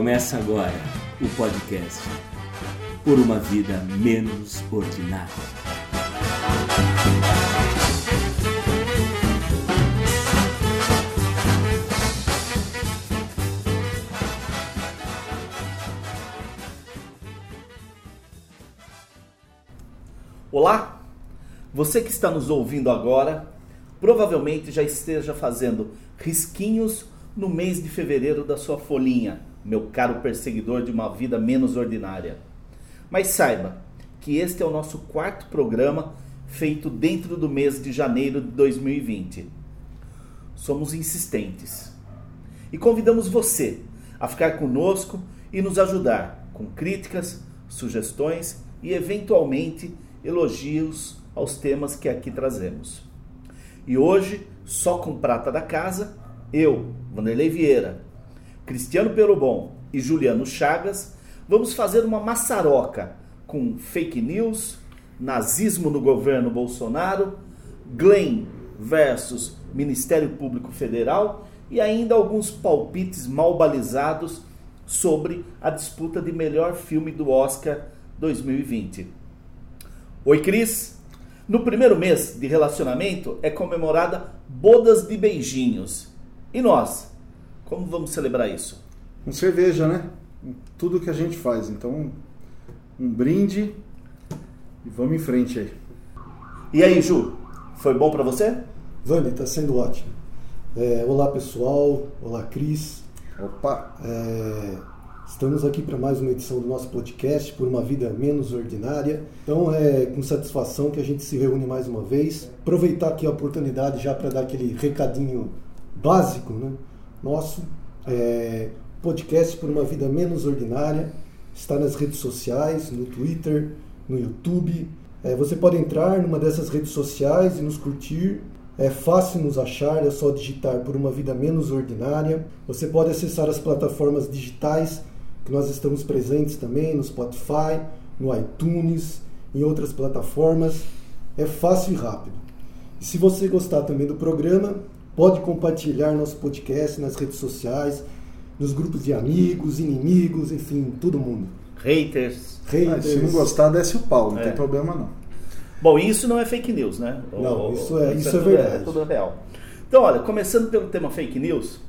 Começa agora o podcast Por uma Vida Menos Ordinária. Olá! Você que está nos ouvindo agora provavelmente já esteja fazendo risquinhos no mês de fevereiro da sua folhinha, meu caro perseguidor de uma vida menos ordinária. Mas saiba que este é o nosso quarto programa feito dentro do mês de janeiro de 2020. Somos insistentes e convidamos você a ficar conosco e nos ajudar com críticas, sugestões e eventualmente elogios aos temas que aqui trazemos. E hoje, só com prata da casa, eu, Vanderlei Vieira, Cristiano Perobon e Juliano Chagas vamos fazer uma maçaroca com fake news, nazismo no governo Bolsonaro, Glenn versus Ministério Público Federal e ainda alguns palpites mal balizados sobre a disputa de melhor filme do Oscar 2020. Oi, Cris! No primeiro mês de relacionamento é comemorada bodas de beijinhos. E nós? Como vamos celebrar isso? Com cerveja, né? Tudo que a gente faz. Então, um brinde e vamos em frente aí. E aí, Ju? Foi bom para você? Vani, tá sendo ótimo. É, olá, pessoal. Olá, Cris. Opa! É, Estamos aqui para mais uma edição do nosso podcast Por uma Vida Menos Ordinária. Então é com satisfação que a gente se reúne mais uma vez. Aproveitar aqui a oportunidade já para dar aquele recadinho básico, né? Nosso é, podcast Por uma Vida Menos Ordinária está nas redes sociais, no Twitter, no YouTube. É, você pode entrar numa dessas redes sociais e nos curtir. É fácil nos achar, é só digitar por uma vida menos ordinária. Você pode acessar as plataformas digitais que nós estamos presentes também no Spotify, no iTunes, em outras plataformas. É fácil e rápido. E se você gostar também do programa, pode compartilhar nosso podcast nas redes sociais, nos grupos de amigos, inimigos, enfim, todo mundo. Haters. Haters. Ah, se não gostar, desce o pau, não é. tem problema não. Bom, isso não é fake news, né? Não, isso é, isso, isso é, é verdade. É tudo real. Então, olha, começando pelo tema fake news,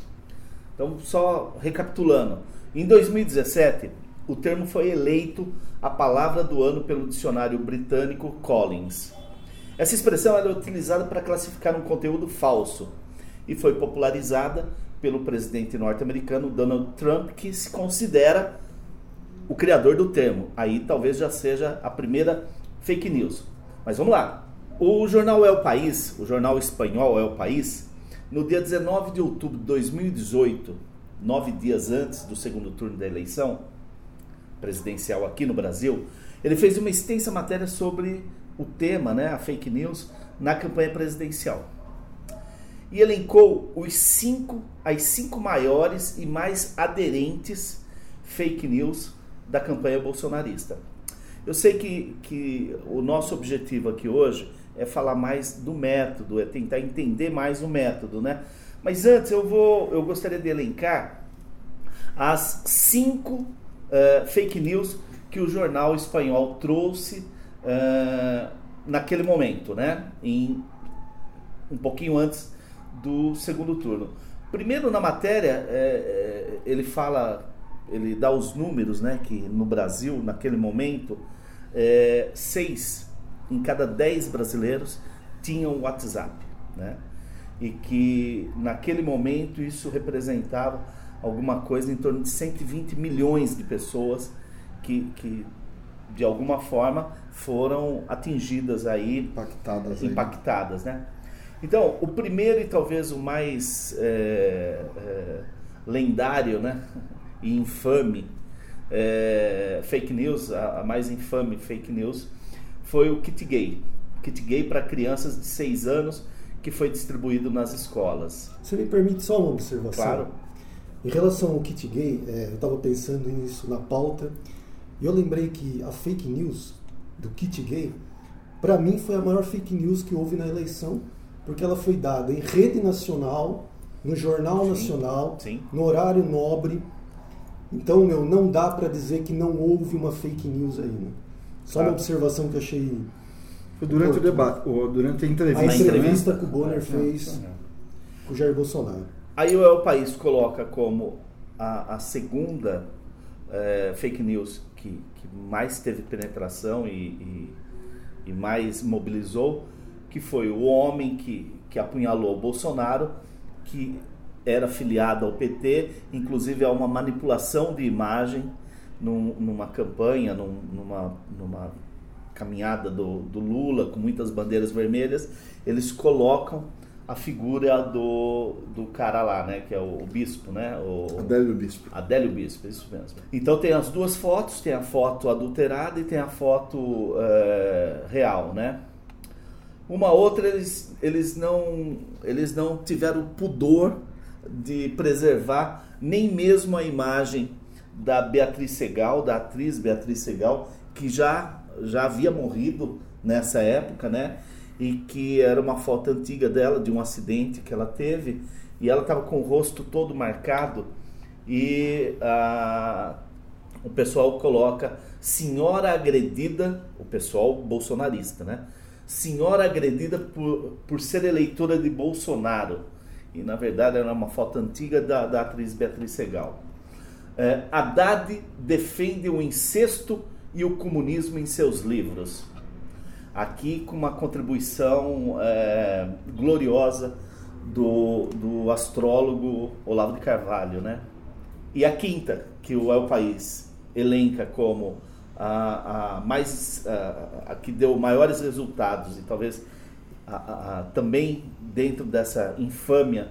então só recapitulando. Em 2017, o termo foi eleito a palavra do ano pelo dicionário britânico Collins. Essa expressão é utilizada para classificar um conteúdo falso e foi popularizada pelo presidente norte-americano Donald Trump, que se considera o criador do termo. Aí talvez já seja a primeira fake news. Mas vamos lá. O jornal É o País, o jornal espanhol É o País, no dia 19 de outubro de 2018, nove dias antes do segundo turno da eleição presidencial aqui no Brasil, ele fez uma extensa matéria sobre o tema, né, a fake news, na campanha presidencial. E elencou os cinco, as cinco maiores e mais aderentes fake news da campanha bolsonarista. Eu sei que, que o nosso objetivo aqui hoje é falar mais do método, é tentar entender mais o método, né? Mas antes eu vou, eu gostaria de elencar as cinco uh, fake news que o jornal espanhol trouxe uh, naquele momento, né? Em, um pouquinho antes do segundo turno. Primeiro na matéria é, ele fala, ele dá os números, né? Que no Brasil naquele momento é, seis em cada dez brasileiros tinham WhatsApp, né? e que naquele momento isso representava alguma coisa em torno de 120 milhões de pessoas que, que de alguma forma foram atingidas aí, impactadas, impactadas né? Então, o primeiro e talvez o mais é, é, lendário, né, e infame é, fake news, a, a, mais infame fake news, foi o kit gay. Kit gay para crianças de 6 anos que foi distribuído nas escolas. Você me permite só uma observação? Claro. Em relação ao kit gay, é, eu estava pensando nisso na pauta e eu lembrei que a fake news do kit gay, para mim foi a maior fake news que houve na eleição, porque ela foi dada em rede nacional, no jornal sim, nacional, sim. no horário nobre, Então, meu, não dá para dizer que não houve uma fake news aí, né? Só Tá. uma observação que eu achei. Foi durante o debate, ou durante a A entrevista. Na entrevista entrevista? que o Bonner fez com o Jair Bolsonaro. Aí o El País coloca como a, a segunda eh, fake news que, que mais teve penetração e, e, e mais mobilizou, que foi o homem que, que apunhalou o Bolsonaro, que era filiado ao PT, inclusive há uma manipulação de imagem num- numa campanha, num- numa, numa caminhada do, do Lula com muitas bandeiras vermelhas, eles colocam a figura do, do cara lá, né, que é o, o bispo, né, o Adélio Bispo. Adélio Bispo, isso mesmo. Então tem as duas fotos, tem a foto adulterada e tem a foto eh, real, né? Uma outra eles, eles não eles não tiveram pudor de preservar nem mesmo a imagem da Beatriz Segal, da atriz Beatriz Segal, que já já havia morrido nessa época, né? E que era uma foto antiga dela de um acidente que ela teve e ela estava com o rosto todo marcado e ah, o pessoal coloca senhora agredida, o pessoal bolsonarista, né? Senhora agredida por, por ser eleitora de Bolsonaro. E na verdade era uma foto antiga da, da atriz Beatriz Segal. É, Haddad defende o incesto e o comunismo em seus livros. Aqui com uma contribuição é, gloriosa do, do astrólogo Olavo de Carvalho, né? E a quinta, que o El País elenca como a, a mais a, a que deu maiores resultados e talvez a- também dentro dessa infâmia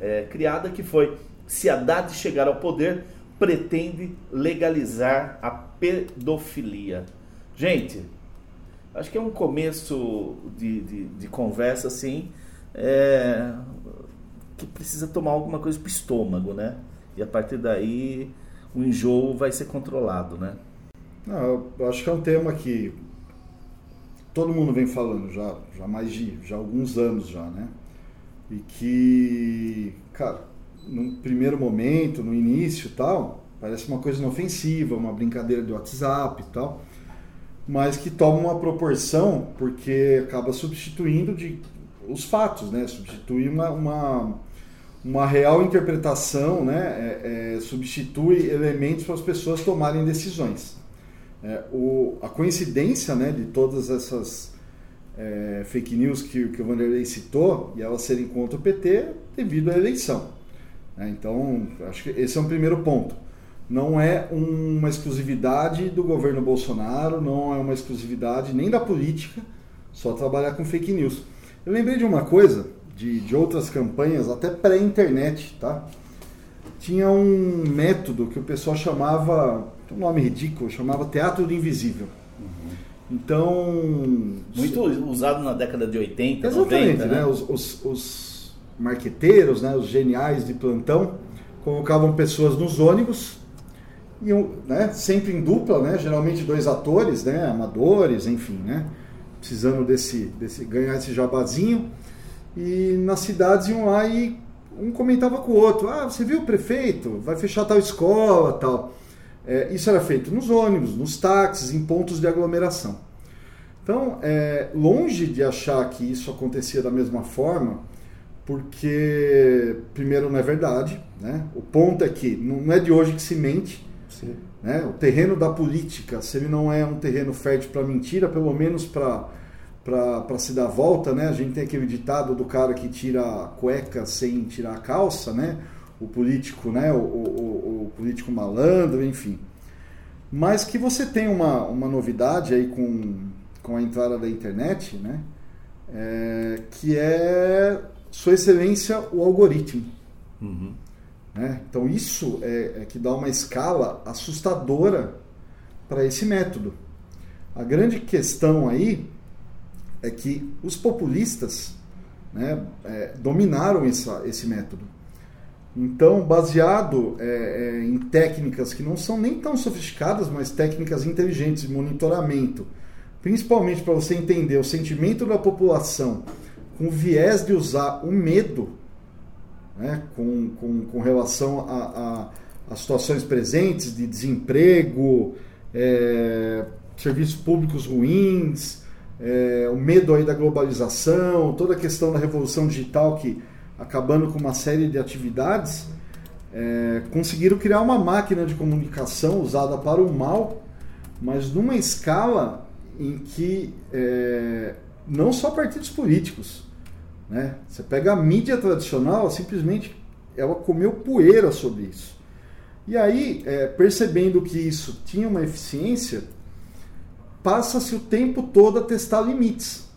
é, criada, que foi se Haddad chegar ao poder, pretende legalizar a pedofilia. Gente, acho que é um começo de, de, de conversa assim é, que precisa tomar alguma coisa pro estômago, né? E a partir daí o enjoo vai ser controlado, né? Não, eu acho que é um tema que todo mundo vem falando já, já mais de já alguns anos já, né? E que, cara, num primeiro momento, no início tal, parece uma coisa inofensiva, uma brincadeira de WhatsApp e tal, mas que toma uma proporção porque acaba substituindo de os fatos, né? Substitui uma, uma, uma real interpretação, né? É, é, substitui elementos para as pessoas tomarem decisões. É, o, a coincidência né, de todas essas é, fake news que, que o Vanderlei citou e elas serem contra o PT devido à eleição. né? então, acho que esse é um primeiro ponto. Não é uma exclusividade do governo Bolsonaro, não é uma exclusividade nem da política, só trabalhar com fake news. Eu lembrei de uma coisa, de, de outras campanhas, até pré-internet, tá? tinha um método que o pessoal chamava, um nome ridículo, chamava teatro do invisível. Então, Muito usado na década de 80, exatamente, 90, né? né? Os, os, os marqueteiros, né? os geniais de plantão, colocavam pessoas nos ônibus, iam, né? sempre em dupla, né? geralmente dois atores, né? amadores, enfim, né? precisando desse, desse ganhar esse jabazinho, e nas cidades iam lá e um comentava com o outro, ah, você viu o prefeito? Vai fechar tal escola, tal. É, isso era feito nos ônibus, nos táxis, em pontos de aglomeração. Então, é, longe de achar que isso acontecia da mesma forma, porque, primeiro, não é verdade. Né? O ponto é que não é de hoje que se mente. Sim. Né? O terreno da política, se ele não é um terreno fértil para mentira, pelo menos para para se dar volta, né? A gente tem aquele ditado do cara que tira a cueca sem tirar a calça, né? O político, né? O, o, o- político malandro, enfim. Mas que você tem uma, uma novidade aí com, com a entrada da internet, né? É, que é Sua Excelência o algoritmo. Uhum. né? Então isso é, é que dá uma escala assustadora para esse método. A grande questão aí é que os populistas né, é, dominaram essa, esse método. Então, baseado é, é, em técnicas que não são nem tão sofisticadas, mas técnicas inteligentes de monitoramento, principalmente para você entender o sentimento da população com viés de usar o medo né, com, com, com relação a, a, as situações presentes de desemprego, é, serviços públicos ruins, é, o medo aí da globalização, toda a questão da revolução digital que acabando com uma série de atividades, é, conseguiram criar uma máquina de comunicação usada para o mal, mas numa escala em que é, não só partidos políticos, né? Você pega a mídia tradicional, simplesmente ela comeu poeira sobre isso. E aí, é, percebendo que isso tinha uma eficiência, passa-se o tempo todo a testar limites.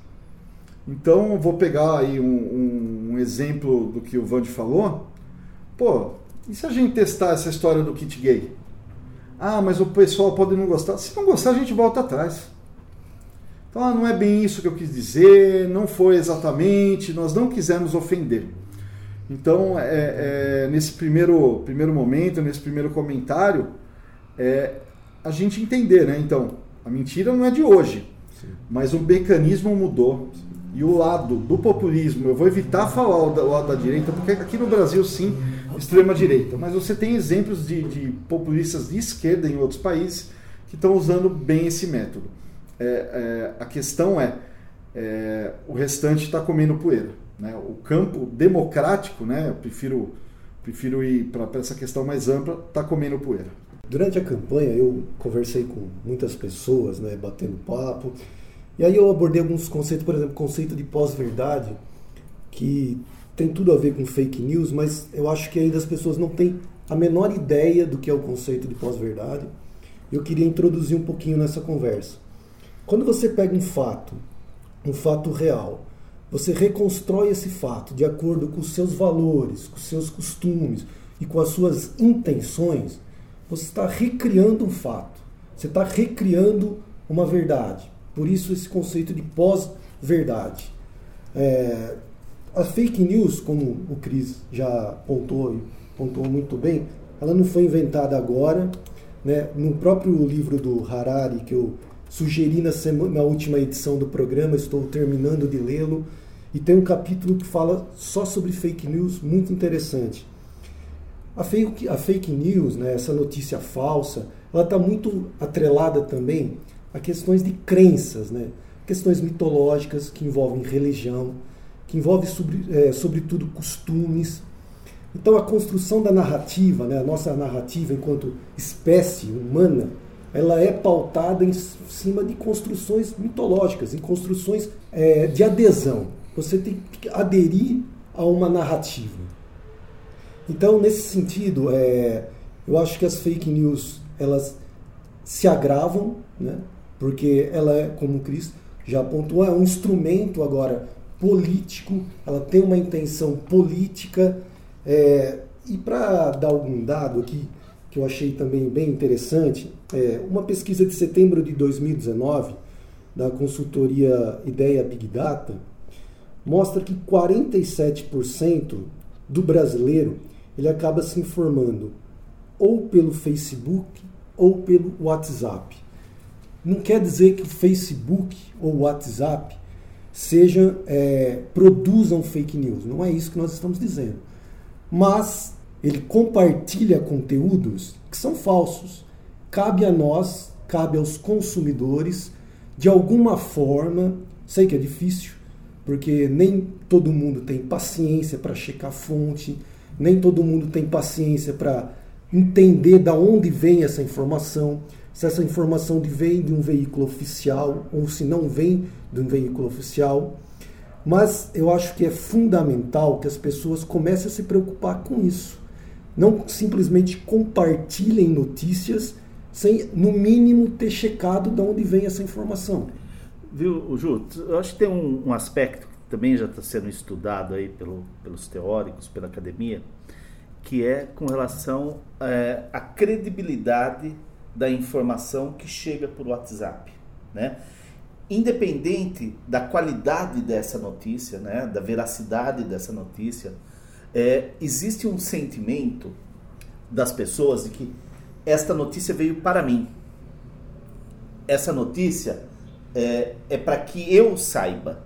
Então, vou pegar aí um, um, um exemplo do que o Vande falou. Pô, e se a gente testar essa história do kit gay? Ah, mas o pessoal pode não gostar. Se não gostar, a gente volta atrás. Então, ah, não é bem isso que eu quis dizer, não foi exatamente, nós não quisemos ofender. Então, é, é, nesse primeiro, primeiro momento, nesse primeiro comentário, é a gente entender, né? Então, a mentira não é de hoje, Sim. mas o mecanismo mudou. E o lado do populismo, eu vou evitar falar o lado da direita, porque aqui no Brasil, sim, extrema-direita. Mas você tem exemplos de, de, populistas de esquerda em outros países que estão usando bem esse método. É, é, a questão é, é o restante está comendo poeira. Né? O campo democrático, né? eu prefiro, prefiro ir para essa questão mais ampla, está comendo poeira. Durante a campanha eu conversei com muitas pessoas, né, batendo papo, e aí eu abordei alguns conceitos, por exemplo, conceito de pós-verdade, que tem tudo a ver com fake news, mas eu acho que ainda as pessoas não têm a menor ideia do que é o conceito de pós-verdade. Eu queria introduzir um pouquinho nessa conversa. Quando você pega um fato, um fato real, você reconstrói esse fato de acordo com os seus valores, com os seus costumes e com as suas intenções, você está recriando um fato. Você está recriando uma verdade. Por isso esse conceito de pós-verdade. É, a fake news, como o Cris já pontuou, pontuou muito bem, ela não foi inventada agora. Né? No próprio livro do Harari, que eu sugeri na, semana, na última edição do programa, estou terminando de lê-lo, e tem um capítulo que fala só sobre fake news, muito interessante. A fake, a fake news, né, essa notícia falsa, ela está muito atrelada também a questões de crenças, né? questões mitológicas que envolvem religião, que envolve sobre, é, sobretudo costumes. Então a construção da narrativa, né, a nossa narrativa enquanto espécie humana, ela é pautada em cima de construções mitológicas, em construções é, de adesão. Você tem que aderir a uma narrativa. Então, nesse sentido, é, eu acho que as fake news elas se agravam, né? Porque ela é, como o Cris já apontou, é um instrumento agora político, ela tem uma intenção política. É, e para dar algum dado aqui, que eu achei também bem interessante, é, uma pesquisa de setembro de 2019 da consultoria Ideia Big Data mostra que 47% do brasileiro ele acaba se informando ou pelo Facebook ou pelo WhatsApp. Não quer dizer que o Facebook ou o WhatsApp sejam é, produzam fake news. Não é isso que nós estamos dizendo. Mas ele compartilha conteúdos que são falsos. Cabe a nós, cabe aos consumidores, de alguma forma, sei que é difícil, porque nem todo mundo tem paciência para checar fonte, nem todo mundo tem paciência para entender da onde vem essa informação, se essa informação vem de um veículo oficial ou se não vem de um veículo oficial. Mas eu acho que é fundamental que as pessoas comecem a se preocupar com isso. Não simplesmente compartilhem notícias sem, no mínimo, ter checado de onde vem essa informação. Viu, Ju? Eu acho que tem um, um aspecto que também já está sendo estudado aí pelo, pelos teóricos, pela academia, que é com relação é, à credibilidade da informação que chega por WhatsApp, né? Independente da qualidade dessa notícia, né, da veracidade dessa notícia, é, existe um sentimento das pessoas de que esta notícia veio para mim. Essa notícia é, é para que eu saiba.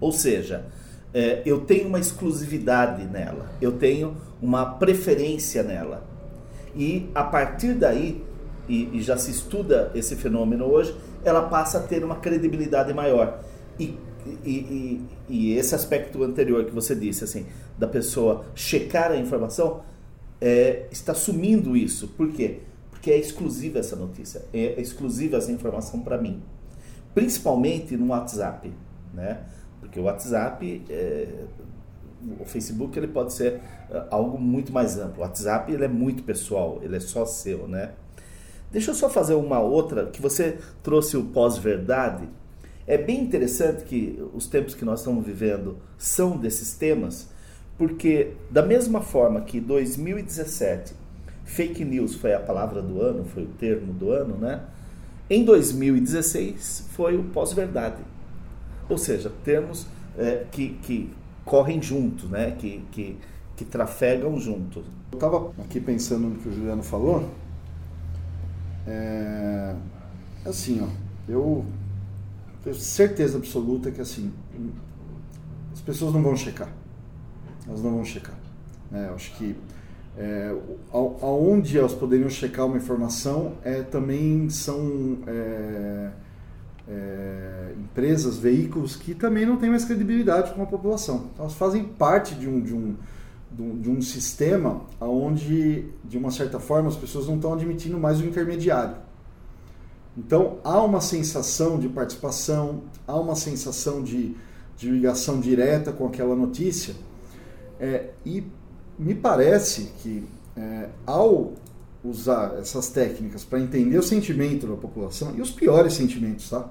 Ou seja, é, eu tenho uma exclusividade nela, eu tenho uma preferência nela. E a partir daí, e, e já se estuda esse fenômeno hoje, ela passa a ter uma credibilidade maior. E, e, e, e, esse aspecto anterior que você disse, assim, da pessoa checar a informação, é, está sumindo isso. Por quê? Porque é exclusiva essa notícia, é exclusiva essa informação para mim. Principalmente no WhatsApp, né? Porque o WhatsApp, é, o Facebook, ele pode ser é, algo muito mais amplo. O WhatsApp, ele é muito pessoal, ele é só seu, né? Deixa eu só fazer uma outra, que você trouxe o pós-verdade. É bem interessante que os tempos que nós estamos vivendo são desses temas, porque da mesma forma que 2017 fake news foi a palavra do ano, foi o termo do ano, né? Em 2016 foi o pós-verdade. Ou seja, termos é, que, que correm juntos, né? Que, que, que trafegam juntos. Eu estava aqui pensando no que o Juliano falou é, assim, ó, eu tenho certeza absoluta que assim as pessoas não vão checar, elas não vão checar. Né? Eu acho que é, aonde elas poderiam checar uma informação é, também são é, é, empresas, veículos que também não têm mais credibilidade com a população. Então, elas fazem parte de um, de um de um sistema onde, de uma certa forma, as pessoas não estão admitindo mais o intermediário. Então, há uma sensação de participação, há uma sensação de, de ligação direta com aquela notícia, é, e me parece que, é, ao usar essas técnicas para entender o sentimento da população, e os piores sentimentos, tá?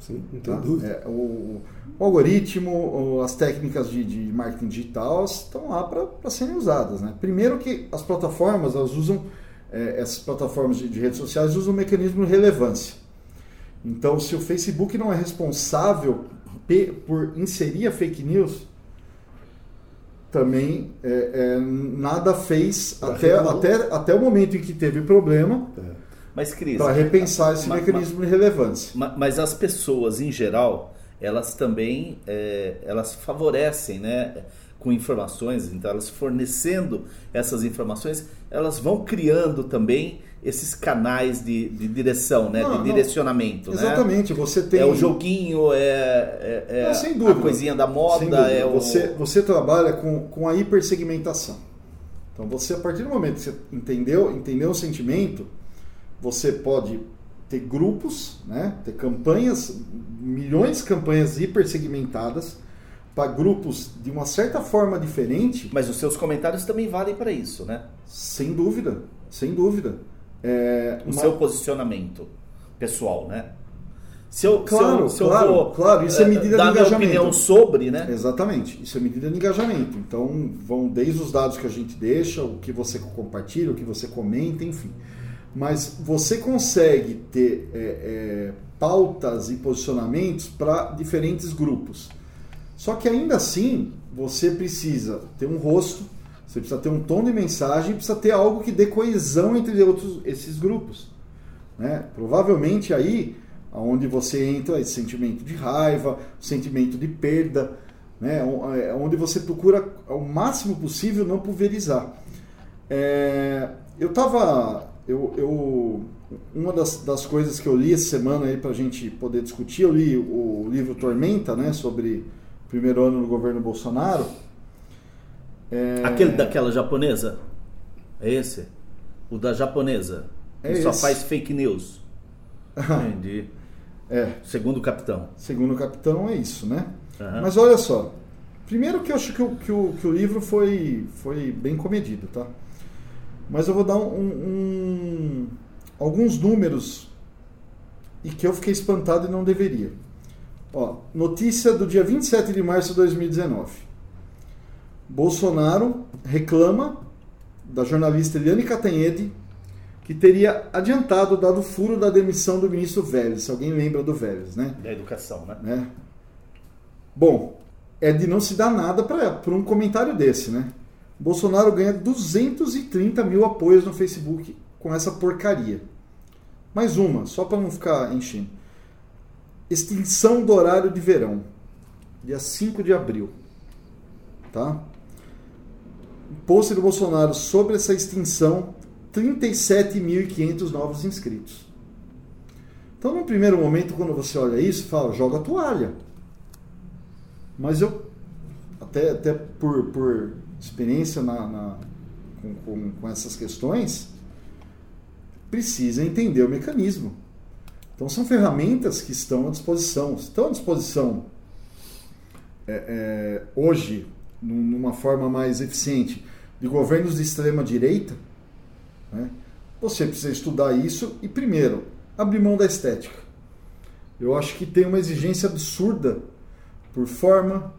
Sim, não tem tá? dúvida. É, o, o, algoritmo, as técnicas de, de marketing digital estão lá para serem usadas. Né? Primeiro que as plataformas, elas usam, é, essas plataformas de, de, redes sociais usam um mecanismo de relevância. Então, se o Facebook não é responsável por inserir a fake news, também é, é, nada fez até, até, até o momento em que teve problema. É mas, Cris. Para repensar esse mas, mecanismo mas, de relevância. Mas as pessoas, em geral, elas também é, elas favorecem, né? Com informações, então elas fornecendo essas informações, elas vão criando também esses canais de, de direção, né? Não, de direcionamento. Não. Exatamente, né? você tem. É o joguinho, é, é, é não, a coisinha da moda. É o... você, você trabalha com, com a hipersegmentação. Então você, a partir do momento que você entendeu, entendeu o sentimento, você pode ter grupos, né? ter campanhas, milhões de campanhas hipersegmentadas para grupos de uma certa forma diferente. Mas os seus comentários também valem para isso, né? Sem dúvida, sem dúvida. É, o uma... seu posicionamento pessoal, né? Se eu, claro, se eu, se claro, vou, claro, isso é medida de engajamento. opinião sobre, né? Exatamente, isso é medida de engajamento. Então, vão desde os dados que a gente deixa, o que você compartilha, o que você comenta, enfim mas você consegue ter é, é, pautas e posicionamentos para diferentes grupos. Só que ainda assim, você precisa ter um rosto, você precisa ter um tom de mensagem, precisa ter algo que dê coesão entre outros, esses grupos. Né? Provavelmente aí, onde você entra esse sentimento de raiva, sentimento de perda, né? É, onde você procura ao máximo possível não pulverizar. É, eu estava eu, eu uma das, das coisas que eu li essa semana aí para a gente poder discutir, eu li o livro Tormenta, né, sobre o primeiro ano do governo Bolsonaro. É... Aquele daquela japonesa? É esse? O da japonesa? É que só faz fake news. Entendi. É. Segundo o capitão. Segundo o capitão é isso, né? Uhum. Mas olha só. Primeiro que eu acho que o, que o, que o livro foi, foi bem comedido, tá? Mas eu vou dar um, um, alguns números e que eu fiquei espantado e não deveria. Ó, notícia do dia 27 de março de 2019. Bolsonaro reclama da jornalista Eliane Catanhede que teria adiantado dado furo da demissão do ministro Vélez. Se alguém lembra do Vélez, né? Da educação, né? né? Bom, é de não se dar nada para um comentário desse, né? Bolsonaro ganha 230 mil apoios no Facebook com essa porcaria. Mais uma, só para não ficar enchendo. Extinção do horário de verão, dia 5 de abril. Tá? Post do Bolsonaro sobre essa extinção, 37.500 novos inscritos. Então, no primeiro momento, quando você olha isso, fala, joga a toalha. Mas eu, até, até por, por experiência na, na com, com, com essas questões, precisa entender o mecanismo. Então, são ferramentas que estão à disposição. Estão à disposição é, é, hoje, numa forma mais eficiente, de governos de extrema direita. Né? Você precisa estudar isso e, primeiro, abrir mão da estética. Eu acho que tem uma exigência absurda por forma,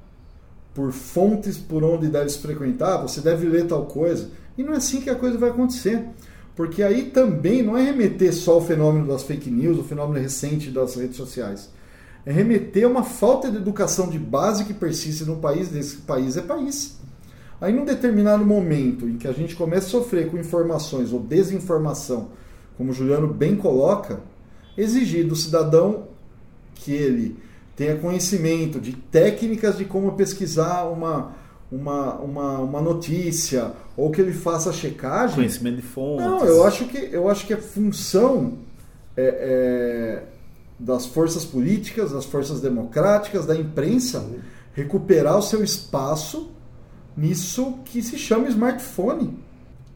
por fontes por onde deve se frequentar, você deve ler tal coisa. E não é assim que a coisa vai acontecer. Porque aí também não é remeter só ao fenômeno das fake news, o fenômeno recente das redes sociais. É remeter a uma falta de educação de base que persiste no país, desse país é país. Aí, num determinado momento em que a gente começa a sofrer com informações ou desinformação, como o Juliano bem coloca, exigir do cidadão que ele tenha conhecimento de técnicas de como pesquisar uma, uma, uma, uma notícia ou que ele faça a checagem. Conhecimento de fontes. Não, eu acho que, eu acho que a função é, é, das forças políticas, das forças democráticas, da imprensa, recuperar o seu espaço nisso que se chama smartphone.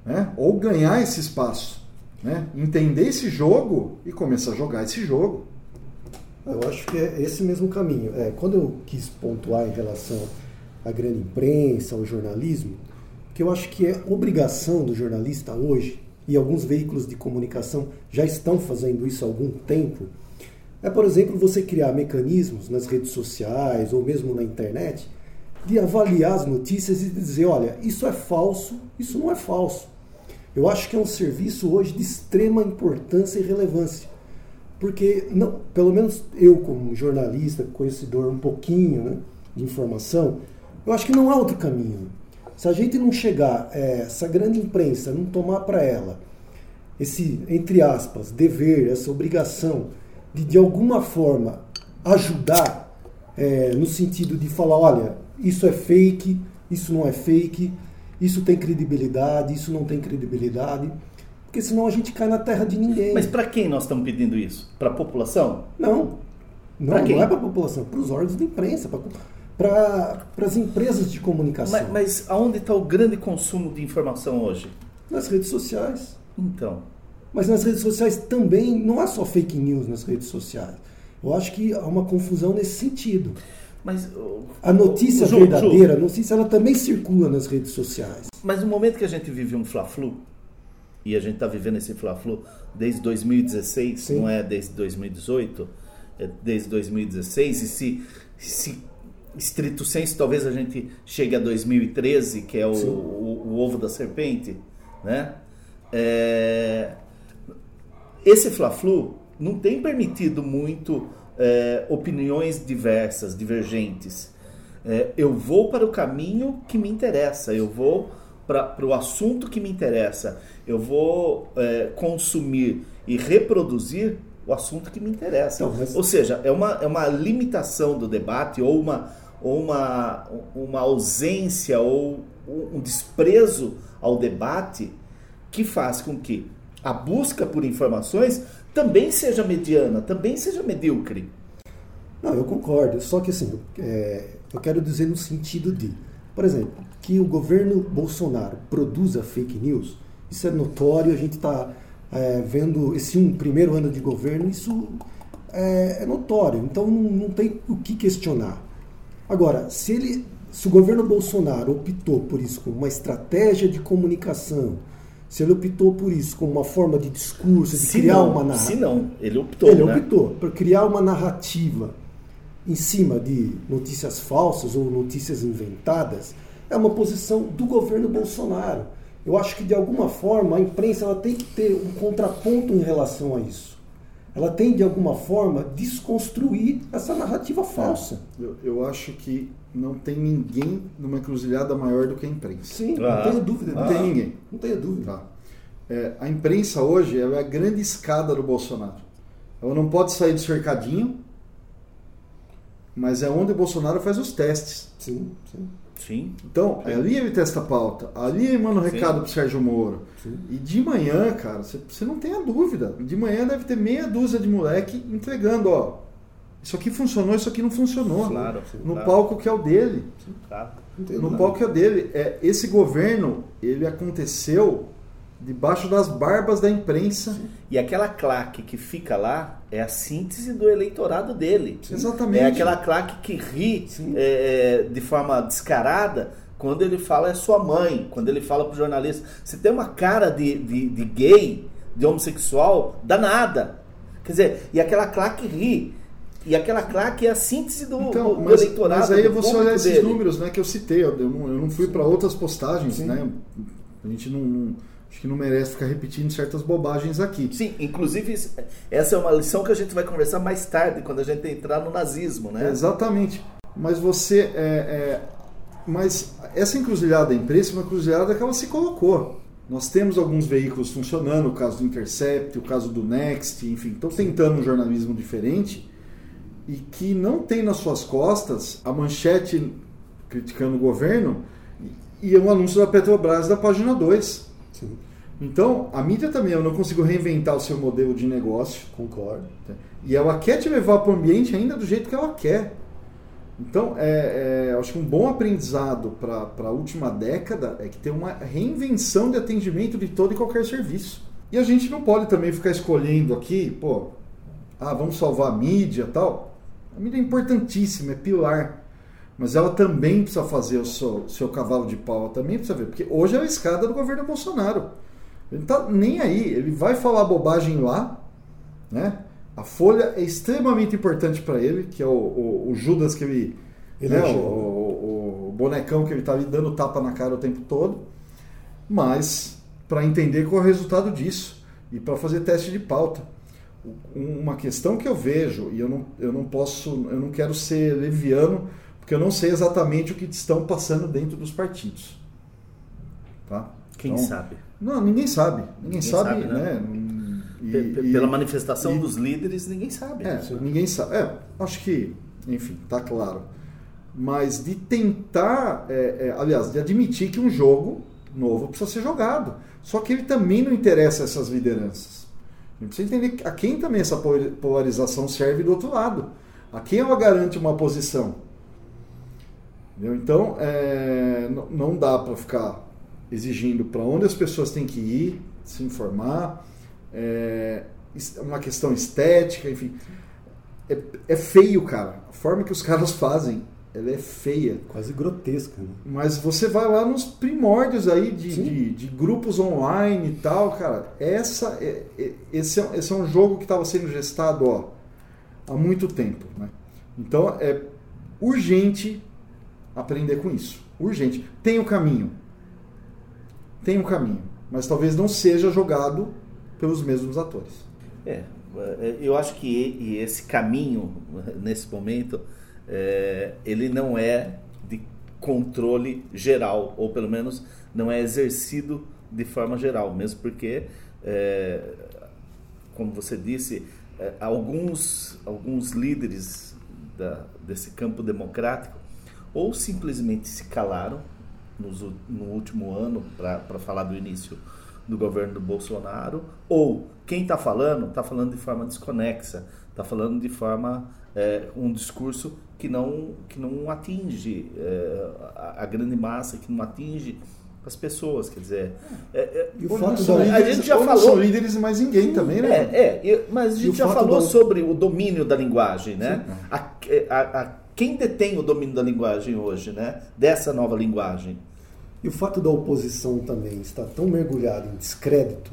Né? Ou ganhar esse espaço. Né? Entender esse jogo e começar a jogar esse jogo. Eu acho que é esse mesmo caminho. É, quando eu quis pontuar em relação à grande imprensa, ao jornalismo, que eu acho que é obrigação do jornalista hoje, e alguns veículos de comunicação já estão fazendo isso há algum tempo, é, por exemplo, você criar mecanismos nas redes sociais ou mesmo na internet de avaliar as notícias e dizer, olha, isso é falso, isso não é falso. Eu acho que é um serviço hoje de extrema importância e relevância. Porque, não, pelo menos eu, como jornalista, conhecedor um pouquinho né, de informação, eu acho que não há outro caminho. Se a gente não chegar, é, essa grande imprensa não tomar para ela esse, entre aspas, dever, essa obrigação de, de alguma forma, ajudar é, no sentido de falar: olha, isso é fake, isso não é fake, isso tem credibilidade, isso não tem credibilidade. Porque senão a gente cai na terra de ninguém. Mas para quem nós estamos pedindo isso? Para a população? Não. Não, não é para a população, para os órgãos de imprensa, para as empresas de comunicação. Mas, mas aonde está o grande consumo de informação hoje? Nas redes sociais. Então. Mas nas redes sociais também não há só fake news nas redes sociais. Eu acho que há uma confusão nesse sentido. Mas a notícia Ju, verdadeira, Ju, a notícia ela também circula nas redes sociais. Mas no momento que a gente vive um fla-flu, e a gente está vivendo esse fla-flu desde 2016, Sim. não é desde 2018, é desde 2016, e se, se estrito senso, talvez a gente chegue a 2013, que é o, o, o ovo da serpente, né? É, esse fla-flu não tem permitido muito é, opiniões diversas, divergentes. É, eu vou para o caminho que me interessa, eu vou para o assunto que me interessa, eu vou é, consumir e reproduzir o assunto que me interessa. Então, mas... Ou seja, é uma, é uma limitação do debate ou uma, ou uma, uma ausência ou um desprezo ao debate que faz com que a busca por informações também seja mediana, também seja medíocre. Não, eu concordo. Só que assim, é, eu quero dizer no sentido de, por exemplo, que o governo Bolsonaro produza fake news, isso é notório, a gente está é, vendo esse um primeiro ano de governo, isso é, é notório, então não, não, tem o que questionar. Agora, se ele, se o governo Bolsonaro optou por isso como uma estratégia de comunicação, se ele optou por isso como uma forma de discurso, de se criar não, uma narrativa. Se não, ele optou. Ele né? optou por criar uma narrativa em cima de notícias falsas ou notícias inventadas, é uma posição do governo Bolsonaro. Eu acho que de alguma forma a imprensa ela tem que ter um contraponto em relação a isso. Ela tem de alguma forma desconstruir essa narrativa falsa. É, eu, eu acho que não tem ninguém numa encruzilhada maior do que a imprensa. Sim, ah, não tenho dúvida. Não ah, tem ninguém. Não tenho dúvida. Tá. É, a imprensa hoje é a grande escada do Bolsonaro. Ela não pode sair do cercadinho, mas é onde o Bolsonaro faz os testes. Sim, sim. Sim. Então, ali ele testa a pauta, ali ele manda um recado pro Sérgio Moro. Sim. E de manhã, cara, você- não tem a dúvida. De manhã deve ter meia dúzia de moleque entregando, ó. Isso aqui funcionou, isso aqui não funcionou. Claro, No claro. palco que é o dele. Claro. No palco que é o dele. É, esse governo, ele aconteceu debaixo das barbas da imprensa. E aquela claque que fica lá é a síntese do eleitorado dele. Exatamente. É aquela claque que ri Sim. é, é, de forma descarada quando ele fala é sua mãe, quando ele fala pro jornalista. Você tem uma cara de, de, de gay, de homossexual, danada. Quer dizer, e aquela claque ri. E aquela claque é a síntese do, Então, do- do mas, eleitorado. mas aí público olhar esses dele. números né, que eu citei. Eu, eu não, eu não fui para outras postagens, Sim. né? A gente não, não- acho que não merece ficar repetindo certas bobagens aqui. Sim, inclusive essa é uma lição que a gente vai conversar mais tarde, quando a gente entrar no nazismo, né? Exatamente. Mas você. É, é, mas essa encruzilhada da imprensa é uma encruzilhada que ela se colocou. Nós temos alguns veículos funcionando, o caso do Intercept, o caso do Next, enfim, estão tentando um jornalismo diferente e que não tem nas suas costas a manchete criticando o governo e o anúncio da Petrobras da página 2. Então, a mídia também ela não conseguiu reinventar o seu modelo de negócio. concordo. E ela quer te levar para o ambiente ainda do jeito que ela quer. Então, é, é, eu acho que um bom aprendizado para a última década é que tem uma reinvenção de atendimento de todo e qualquer serviço. E a gente não pode também ficar escolhendo aqui, pô, ah, vamos salvar a mídia tal. A mídia é importantíssima, é pilar. Mas ela também precisa fazer o seu, seu cavalo de pau, ela também precisa ver. Porque hoje é a escada do governo Bolsonaro. Ele não tá nem aí, ele vai falar bobagem lá, né? A Folha é extremamente importante para ele, que é o, o- o Judas que ele. Né, o, Elegeu. o- o bonecão que ele tá ali dando tapa na cara o tempo todo. Mas para entender qual é o resultado disso e para fazer teste de pauta. Uma questão que eu vejo, e eu não, eu não posso, eu não quero ser leviano, porque eu não sei exatamente o que estão passando dentro dos partidos. Tá? Quem Então, sabe? Não, ninguém sabe. Ninguém, sabe, sabe, né? né? E- Pe- pe- e- Pela manifestação e- dos líderes, ninguém sabe. é, ninguém sabe. É, acho que, enfim, tá claro. Mas de tentar, é, é, aliás, de admitir que um jogo novo precisa ser jogado. Só que ele também não interessa essas lideranças. A gente precisa entender a quem também essa pol- polarização serve do outro lado. A quem ela garante uma posição. Entendeu? Então, é, não dá para ficar exigindo para onde as pessoas têm que ir, se informar. É uma questão estética, enfim. É, é feio, cara. A forma que os caras fazem, ela é feia. Quase grotesca, né? Mas você vai lá nos primórdios aí de, de, de grupos online e tal, cara. Essa, é, é- esse, é, esse é um jogo que estava sendo gestado ó, há muito tempo. Né? Então é urgente aprender com isso. Urgente. Tem o caminho. Tem um caminho. Mas talvez não seja jogado pelos mesmos atores. É, é, eu acho que esse caminho, nesse momento, é, ele não é de controle geral, ou pelo menos não é exercido de forma geral, mesmo porque, é, como você disse, é, alguns, alguns líderes da- desse campo democrático ou simplesmente se calaram nos no último ano para falar do início do governo do Bolsonaro, ou quem está falando, está falando de forma desconexa, está falando de forma, é, um discurso que não, que não atinge é, a, a grande massa, que não atinge as pessoas, quer dizer... é- é- E o fato são da- a líderes- gente já falou- são líderes mais ninguém também, né? é, é, mas a gente já falou da- sobre o domínio da linguagem, né? A, a- a- quem detém o domínio da linguagem hoje, né? Dessa nova linguagem. E o fato da oposição também estar tão mergulhada em descrédito,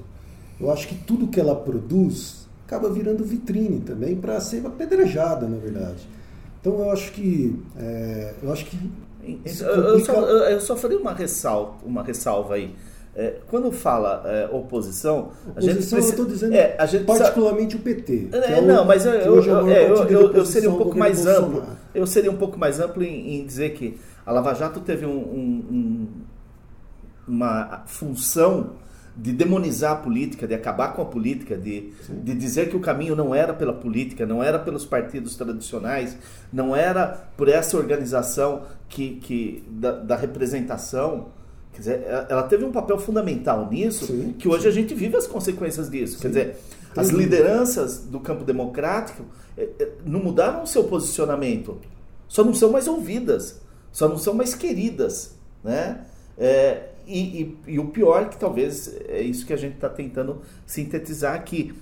eu acho que tudo que ela produz acaba virando vitrine também para ser apedrejada, na verdade. Então eu acho que eu eu acho que Eu, eu só, eu- só faria uma ressalva, uma ressalva aí. É, quando fala é, oposição, a gente oposição eu precisa- estou dizendo é, a gente precisa- particularmente o PT. que É, o- não, mas eu, eu, é eu, é, eu- eu- oposição seria um pouco mais Bolsonaro. amplo. Eu seria um pouco mais amplo em, em dizer que a Lava Jato teve um- um- um- uma função de demonizar a política, de acabar com a política, de, de dizer que o caminho não era pela política, não era pelos partidos tradicionais, não era por essa organização que, que da, da representação. Quer dizer, ela teve um papel fundamental nisso, Sim, que hoje a gente vive as consequências disso. Sim. Quer dizer, as Entendi. lideranças do campo democrático eh, eh, não mudaram o seu posicionamento, só não são mais ouvidas, só não são mais queridas, né? É, e, e- e o pior é que talvez é isso que a gente está tentando sintetizar aqui,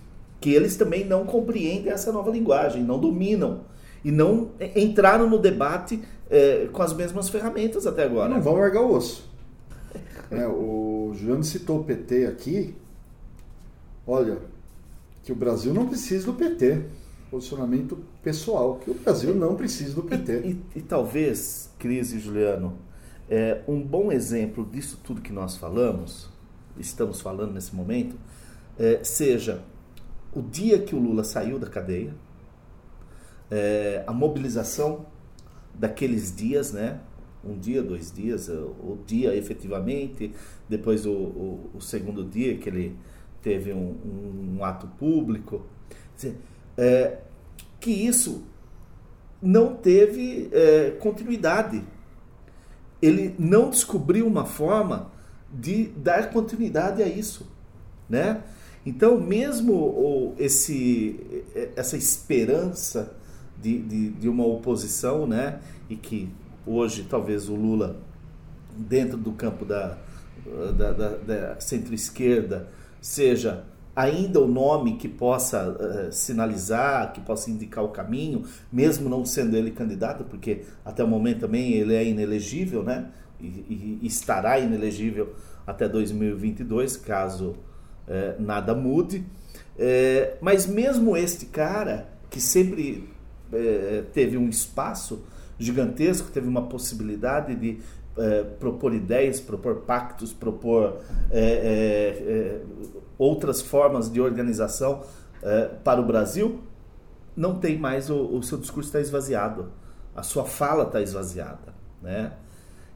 que eles também não compreendem essa nova linguagem, não dominam e não entraram no debate eh, com as mesmas ferramentas até agora. Não vão largar o osso. É, o Juliano citou o PT aqui. Olha, que o Brasil não precisa do PT. Posicionamento pessoal, que o Brasil não precisa do PT. E, e- e talvez, Cris e Juliano, é, um bom exemplo disso tudo que nós falamos, estamos falando nesse momento, é, seja o dia que o Lula saiu da cadeia, é, a mobilização daqueles dias, né? Um dia, dois dias, o dia efetivamente, depois o, o- o segundo dia que ele teve um, um ato público. É, que isso não teve é, continuidade. Ele não descobriu uma forma de dar continuidade a isso, né? Então, mesmo esse, essa esperança de, de, de uma oposição, né? E que hoje talvez o Lula, dentro do campo da, da, da- da centro-esquerda, seja ainda o nome que possa eh, sinalizar, que possa indicar o caminho, mesmo não sendo ele candidato, porque até o momento também ele é inelegível, né? E, e- estará inelegível até 2022, caso eh, nada mude. Eh, mas mesmo este cara, que sempre teve um espaço gigantesco, teve uma possibilidade de propor ideias, propor pactos, propor outras formas de organização eh, para o Brasil, não tem mais o, o seu discurso está esvaziado, a sua fala está esvaziada, né?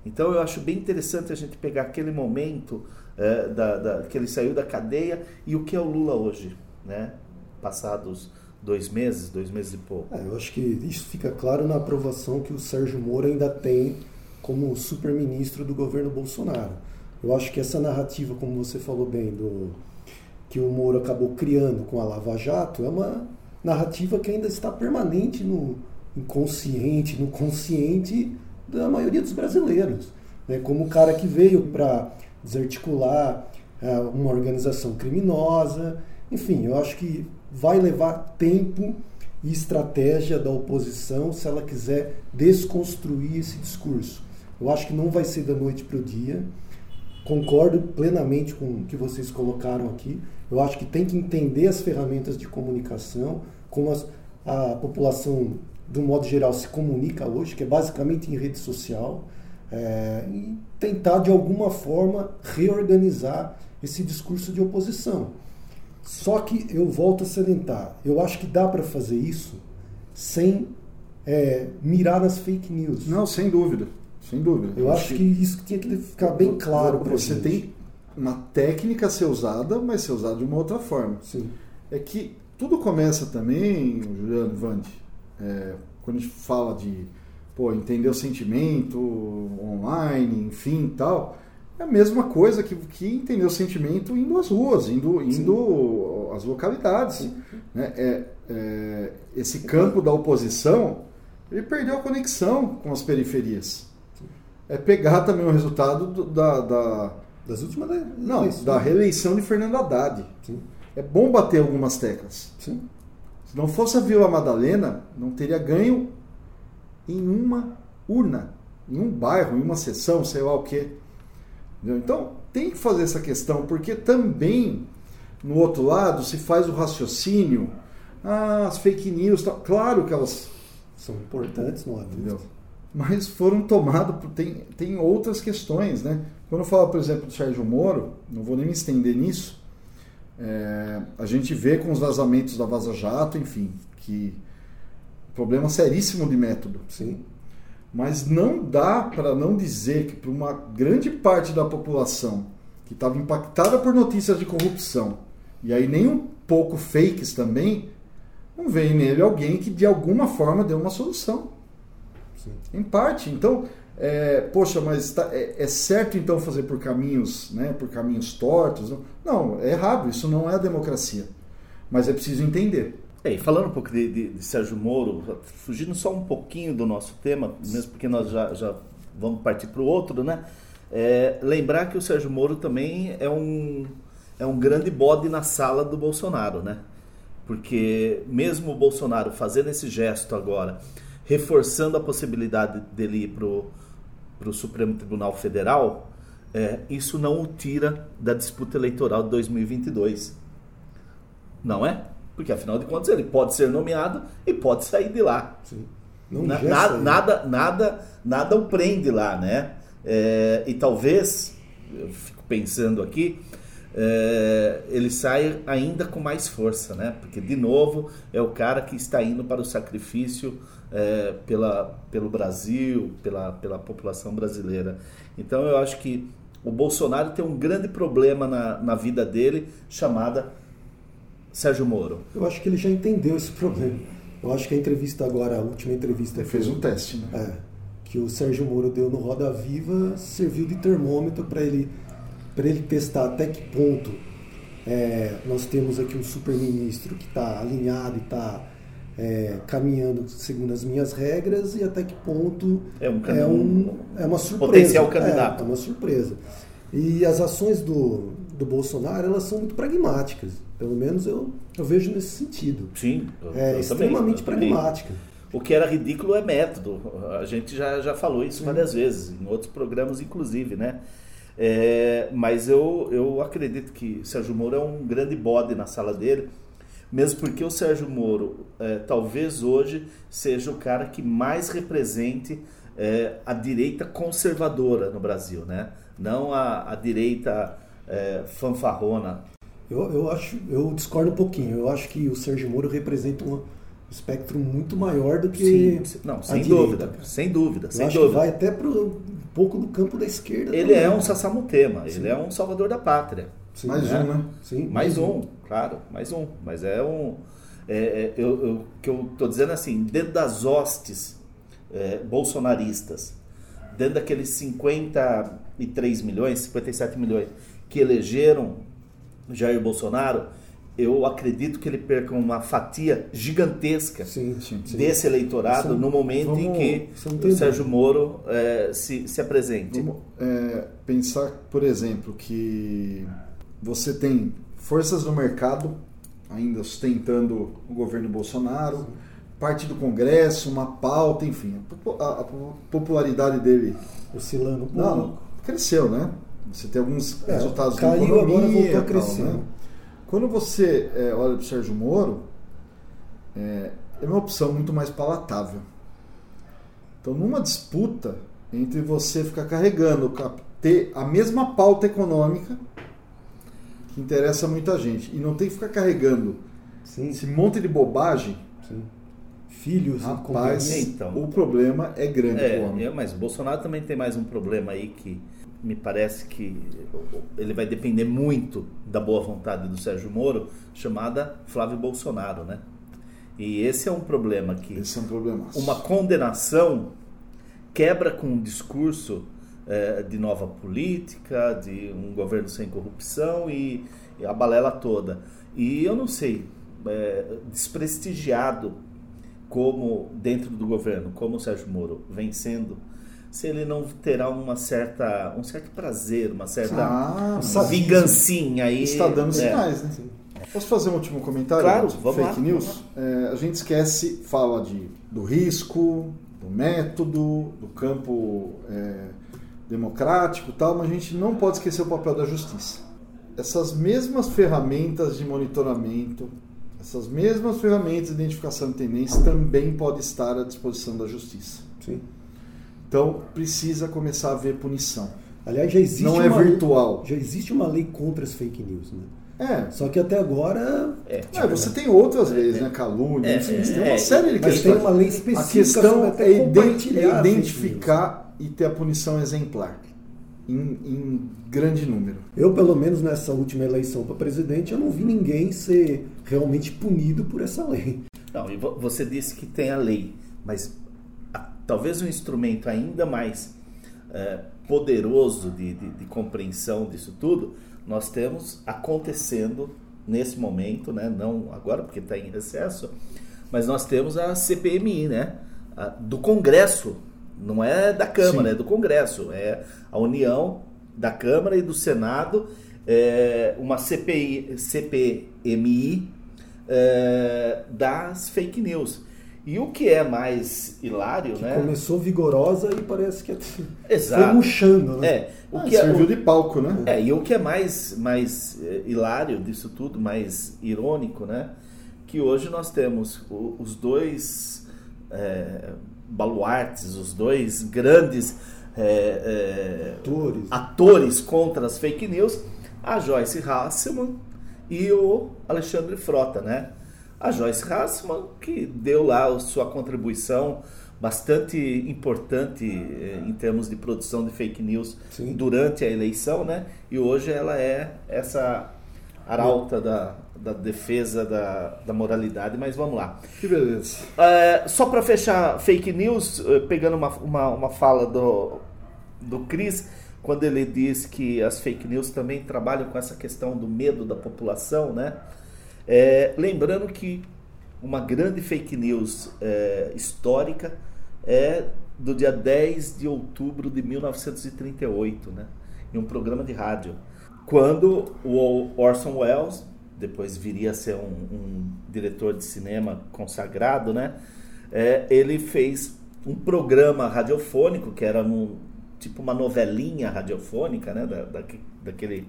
Então eu acho bem interessante a gente pegar aquele momento eh, da, da- que ele saiu da cadeia e o que é o Lula hoje, né? Passados dois meses, dois meses e pouco. É, eu acho que isso fica claro na aprovação que o Sérgio Moro ainda tem como super-ministro do governo Bolsonaro. Eu acho que essa narrativa, como você falou bem, do que o Moro acabou criando com a Lava Jato, é uma narrativa que ainda está permanente no inconsciente, no consciente da maioria dos brasileiros. Né? Como o cara que veio para desarticular eh, uma organização criminosa. Enfim, eu acho que vai levar tempo e estratégia da oposição se ela quiser desconstruir esse discurso. Eu acho que não vai ser da noite para o dia. Concordo plenamente com o que vocês colocaram aqui. Eu acho que tem que entender as ferramentas de comunicação, como as- a população, do modo geral, se comunica hoje, que é basicamente em rede social, é, e tentar de alguma forma reorganizar esse discurso de oposição. Só que eu volto a salientar, eu acho que dá para fazer isso sem é, mirar nas fake news. Não, sem dúvida. Sem dúvida. Eu acho que isso tinha que ficar bem claro para Você tem uma técnica a ser usada, mas ser usada de uma outra forma. Sim. É que tudo começa também, Juliano Vande, é, quando a gente fala de pô, entender o sentimento online, enfim e tal, é a mesma coisa que, que entender o sentimento indo às ruas, indo, indo às localidades. Né? É, é, esse campo da oposição, ele perdeu a conexão com as periferias. É pegar também o resultado do- da, da, Das últimas não, eleições. da reeleição de Fernando Haddad. Sim. É bom bater algumas teclas. Sim. Se não fosse a Vila Madalena, não teria ganho em uma urna, em um bairro, em uma sessão, sei lá o quê. Entendeu? Então, tem que fazer essa questão, porque também, no outro lado, se faz o raciocínio, ah, as fake news, tal. claro que elas São importantes, não dúvida. entendeu? Mas foram tomados. Tem, tem outras questões, né? Quando eu falo, por exemplo, do Sérgio Moro, não vou nem me estender nisso, é, a gente vê com os vazamentos da Vaza Jato, enfim, que problema seríssimo de método. Sim. Mas não dá para não dizer que para uma grande parte da população que estava impactada por notícias de corrupção, e aí nem um pouco fakes também, não vem nele alguém que de alguma forma deu uma solução. Sim. Em parte. Então, é, poxa, mas tá- é, é certo então fazer por caminhos, né, por caminhos tortos? Não, é errado. Isso não é a democracia. Mas é preciso entender. É, e falando um pouco de, de- de Sérgio Moro, fugindo só um pouquinho do nosso tema, mesmo porque nós já, já vamos partir para o outro, né? É, lembrar que o Sérgio Moro também é um, é um grande bode na sala do Bolsonaro, né? Porque mesmo o Bolsonaro fazendo esse gesto agora, reforçando a possibilidade dele ir para o Supremo Tribunal Federal, é, isso não o tira da disputa eleitoral de 2022. Não é? Porque afinal de contas ele pode ser nomeado e pode sair de lá. Sim. Não Na- nada, nada, nada, nada o prende lá, né? É, e talvez, eu fico pensando aqui, é, ele saia ainda com mais força, né? Porque, de novo, é o cara que está indo para o sacrifício é, pela, pelo Brasil, pela, pela população brasileira. Então, eu acho que o Bolsonaro tem um grande problema na, na vida dele, chamada Sérgio Moro. Eu acho que ele já entendeu esse problema. Eu acho que a entrevista agora, a última entrevista Ele que fez um teste, né? É, que o Sérgio Moro deu no Roda Viva serviu de termômetro para ele, para ele testar até que ponto é, nós temos aqui um super-ministro que está alinhado e está caminhando segundo as minhas regras e até que ponto É um é, um, é uma surpresa. potencial candidato. É, é uma surpresa. E as ações do, do Bolsonaro, elas são muito pragmáticas. Pelo menos eu, eu vejo nesse sentido. Sim, eu- eu É também, extremamente eu também. pragmática. O que era ridículo é método. A gente já, já falou isso várias vezes, em outros programas, inclusive, né? É, mas eu, eu acredito que Sérgio Moro é um grande bode na sala dele, mesmo porque o Sérgio Moro é, talvez hoje seja o cara que mais represente é, a direita conservadora no Brasil, né? Não a, a direita é, fanfarrona. Eu, eu acho, eu discordo um pouquinho. Eu acho que o Sérgio Moro representa um espectro muito maior do que Sim, não, sem direita, dúvida, cara. sem dúvida, Eu sem acho dúvida. que vai até para um pouco do campo da esquerda. Ele também. é um sassamutema, ele é um salvador da pátria. Sim, Mais né? um, né? Sim, Mais um, claro, mais um. Mas é um. É, é, eu, eu, que eu tô dizendo assim, dentro das hostes é, bolsonaristas, dentro daqueles 53 milhões, 57 milhões que elegeram Jair Bolsonaro, eu acredito que ele perca uma fatia gigantesca Sim, sim, sim. desse eleitorado Isso- no momento em vamos- que isso não o Sérgio Moro é, se, se apresente. Vamos é, pensar, por exemplo, que você tem forças do mercado ainda sustentando o governo Bolsonaro, parte do Congresso, uma pauta, enfim. A, a- a popularidade dele Oscilando um pouco. não, cresceu, né? Você tem alguns É, resultados da caiu, economia. agora voltou a tal, crescer. né? Quando você é, olha para o Sérgio Moro, é, é uma opção muito mais palatável. Então, numa disputa entre você ficar carregando, ter a mesma pauta econômica que interessa muita gente, e não ter que ficar carregando Sim, esse monte de bobagem, sim. Filhos rapaz, companhia. Então. o problema é grande É, homem. é, mas o Bolsonaro também tem mais um problema aí que me parece que ele vai depender muito da boa vontade do Sérgio Moro, chamada Flávio Bolsonaro, né? E esse é um problema que Esse é um problema. uma condenação quebra com um discurso eh, de nova política, de um governo sem corrupção e, e a balela toda. E eu não sei, eh, desprestigiado como dentro do governo, como o Sérgio Moro vem sendo, se ele não terá uma certa, um certo prazer, uma certa Ah, vingancinha aí. Está dando é. sinais, né? Posso fazer um último comentário? Claro, vamos Fake lá, news? É, a gente esquece, fala de, do risco, do método, do campo é, democrático e tal, mas a gente não pode esquecer o papel da justiça. Essas mesmas ferramentas de monitoramento, essas mesmas ferramentas de identificação de tendência também podem estar à disposição da justiça. Sim. Então precisa começar a haver punição. Aliás, já existe Não é uma virtual. já existe uma lei contra as fake news, né? É, Só que até agora É, É, você tem outras leis, né? Calúnia, É, enfim, é, tem é, uma série de mas questões. tem uma lei específica A questão sobre até é iden- compartilhar é fake identificar e ter a punição exemplar. em, em grande número. Eu, pelo menos nessa última eleição para presidente, eu não vi ninguém ser realmente punido por essa lei. Não, e você disse que tem a lei, mas a, talvez um instrumento ainda mais é, poderoso de, de, de, compreensão disso tudo, nós temos acontecendo nesse momento, né? não agora porque está em recesso, mas nós temos a CPMI, né? A, do Congresso, não é da Câmara, Sim. é do Congresso, é a união da Câmara e do Senado, é uma CPI, CPMI é, das fake news. E o que é mais hilário, que né? Começou vigorosa e parece que Exato. foi murchando, né? É, o ah, que é serviu é, o, de palco, né? É, e o que é mais, mais é, hilário disso tudo, mais irônico, né? Que hoje nós temos os dois é, baluartes, os dois grandes é, atores. atores contra as fake news, a Joyce Hasselman e o Alexandre Frota, né? A Joyce Hassman, que deu lá sua contribuição bastante importante eh, em termos de produção de fake news Sim. durante a eleição, né? E hoje ela é essa arauta da, da defesa da, da moralidade, mas vamos lá. Que beleza. É, só para fechar fake news, eh, pegando uma, uma, uma fala do, do Cris, quando ele diz que as fake news também trabalham com essa questão do medo da população, né? É, lembrando que uma grande fake news é, histórica é do dia 10 de outubro de 1938, né? em um programa de rádio, quando o Orson Welles, depois viria a ser um, um diretor de cinema consagrado, né? É, ele fez um programa radiofônico que era um, tipo uma novelinha radiofônica, né? Da, da, daquele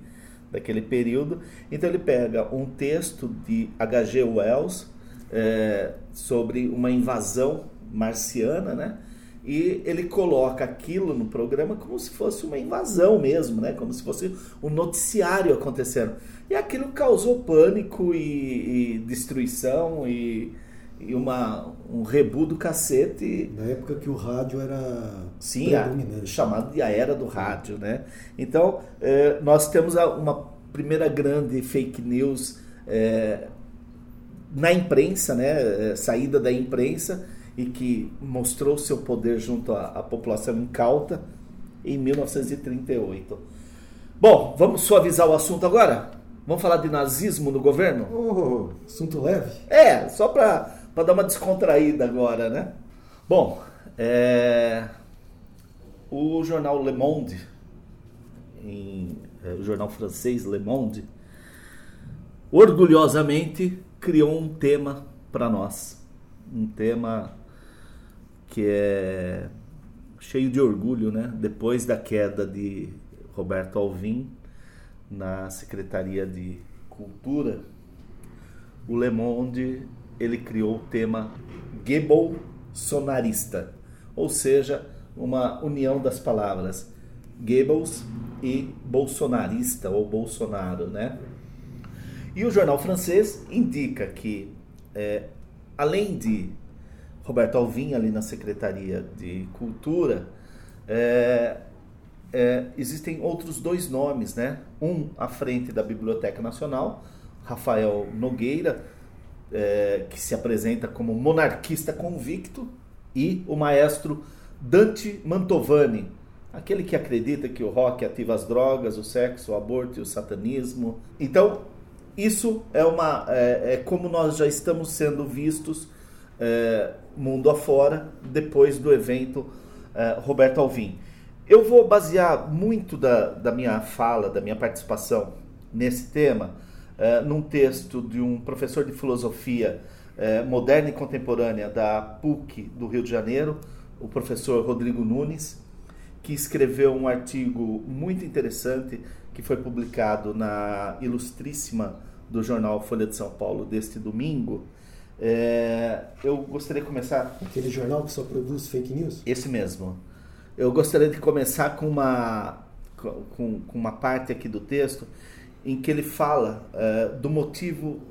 daquele período. Então ele pega um texto de H.G. Wells é, sobre uma invasão marciana, né? E ele coloca aquilo no programa como se fosse uma invasão mesmo, né? Como se fosse um noticiário acontecendo. E aquilo causou pânico e, e destruição e, e uma, um rebu do cacete. Na época que o rádio era Sim, a, chamado de a era do rádio, né? Então, é, nós temos uma primeira grande fake news é, na imprensa, né? É, saída da imprensa e que mostrou seu poder junto à, à população incauta em 1938. Bom, vamos suavizar o assunto agora? Vamos falar de nazismo no governo? Oh, assunto leve? É, só para para dar uma descontraída agora, né? Bom, é... o jornal Le Monde, em... é, o jornal francês Le Monde, orgulhosamente criou um tema para nós, um tema que é cheio de orgulho, né? Depois da queda de Roberto Alvim na Secretaria de Cultura, o Le Monde ele criou o tema Gebel sonarista, ou seja, uma união das palavras Goebbels e bolsonarista ou Bolsonaro, né? E o jornal francês indica que, é, além de Roberto Alvim ali na Secretaria de Cultura, é, é, existem outros dois nomes, né? Um à frente da Biblioteca Nacional, Rafael Nogueira, é, que se apresenta como monarquista convicto, e o maestro Dante Mantovani, aquele que acredita que o rock ativa as drogas, o sexo, o aborto e o satanismo. Então, isso é, uma, é, é como nós já estamos sendo vistos é, mundo afora depois do evento é, Roberto Alvim. Eu vou basear muito da, da minha fala, da minha participação nesse tema é, num texto de um professor de filosofia moderna e contemporânea da PUC do Rio de Janeiro, o professor Rodrigo Nunes, que escreveu um artigo muito interessante que foi publicado na Ilustríssima do jornal Folha de São Paulo deste domingo. É, eu gostaria de começar. Aquele jornal que só produz fake news? Esse mesmo. Eu gostaria de começar com uma, com, com uma parte aqui do texto em que ele fala uh, do motivo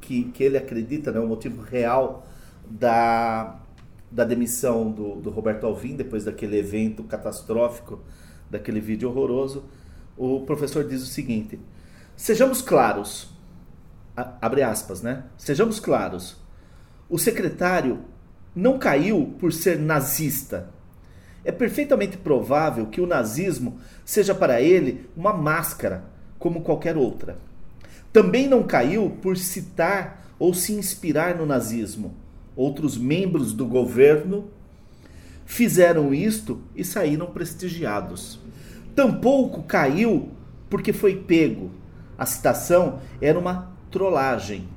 que, que ele acredita, né, o motivo real da, da demissão do, do Roberto Alvim, depois daquele evento catastrófico daquele vídeo horroroso, o professor diz o seguinte: Sejamos claros, abre aspas, né? Sejamos claros. O secretário não caiu por ser nazista. É perfeitamente provável que o nazismo seja para ele uma máscara, como qualquer outra. Também não caiu por citar ou se inspirar no nazismo. Outros membros do governo fizeram isto e saíram prestigiados. Tampouco caiu porque foi pego. A citação era uma trollagem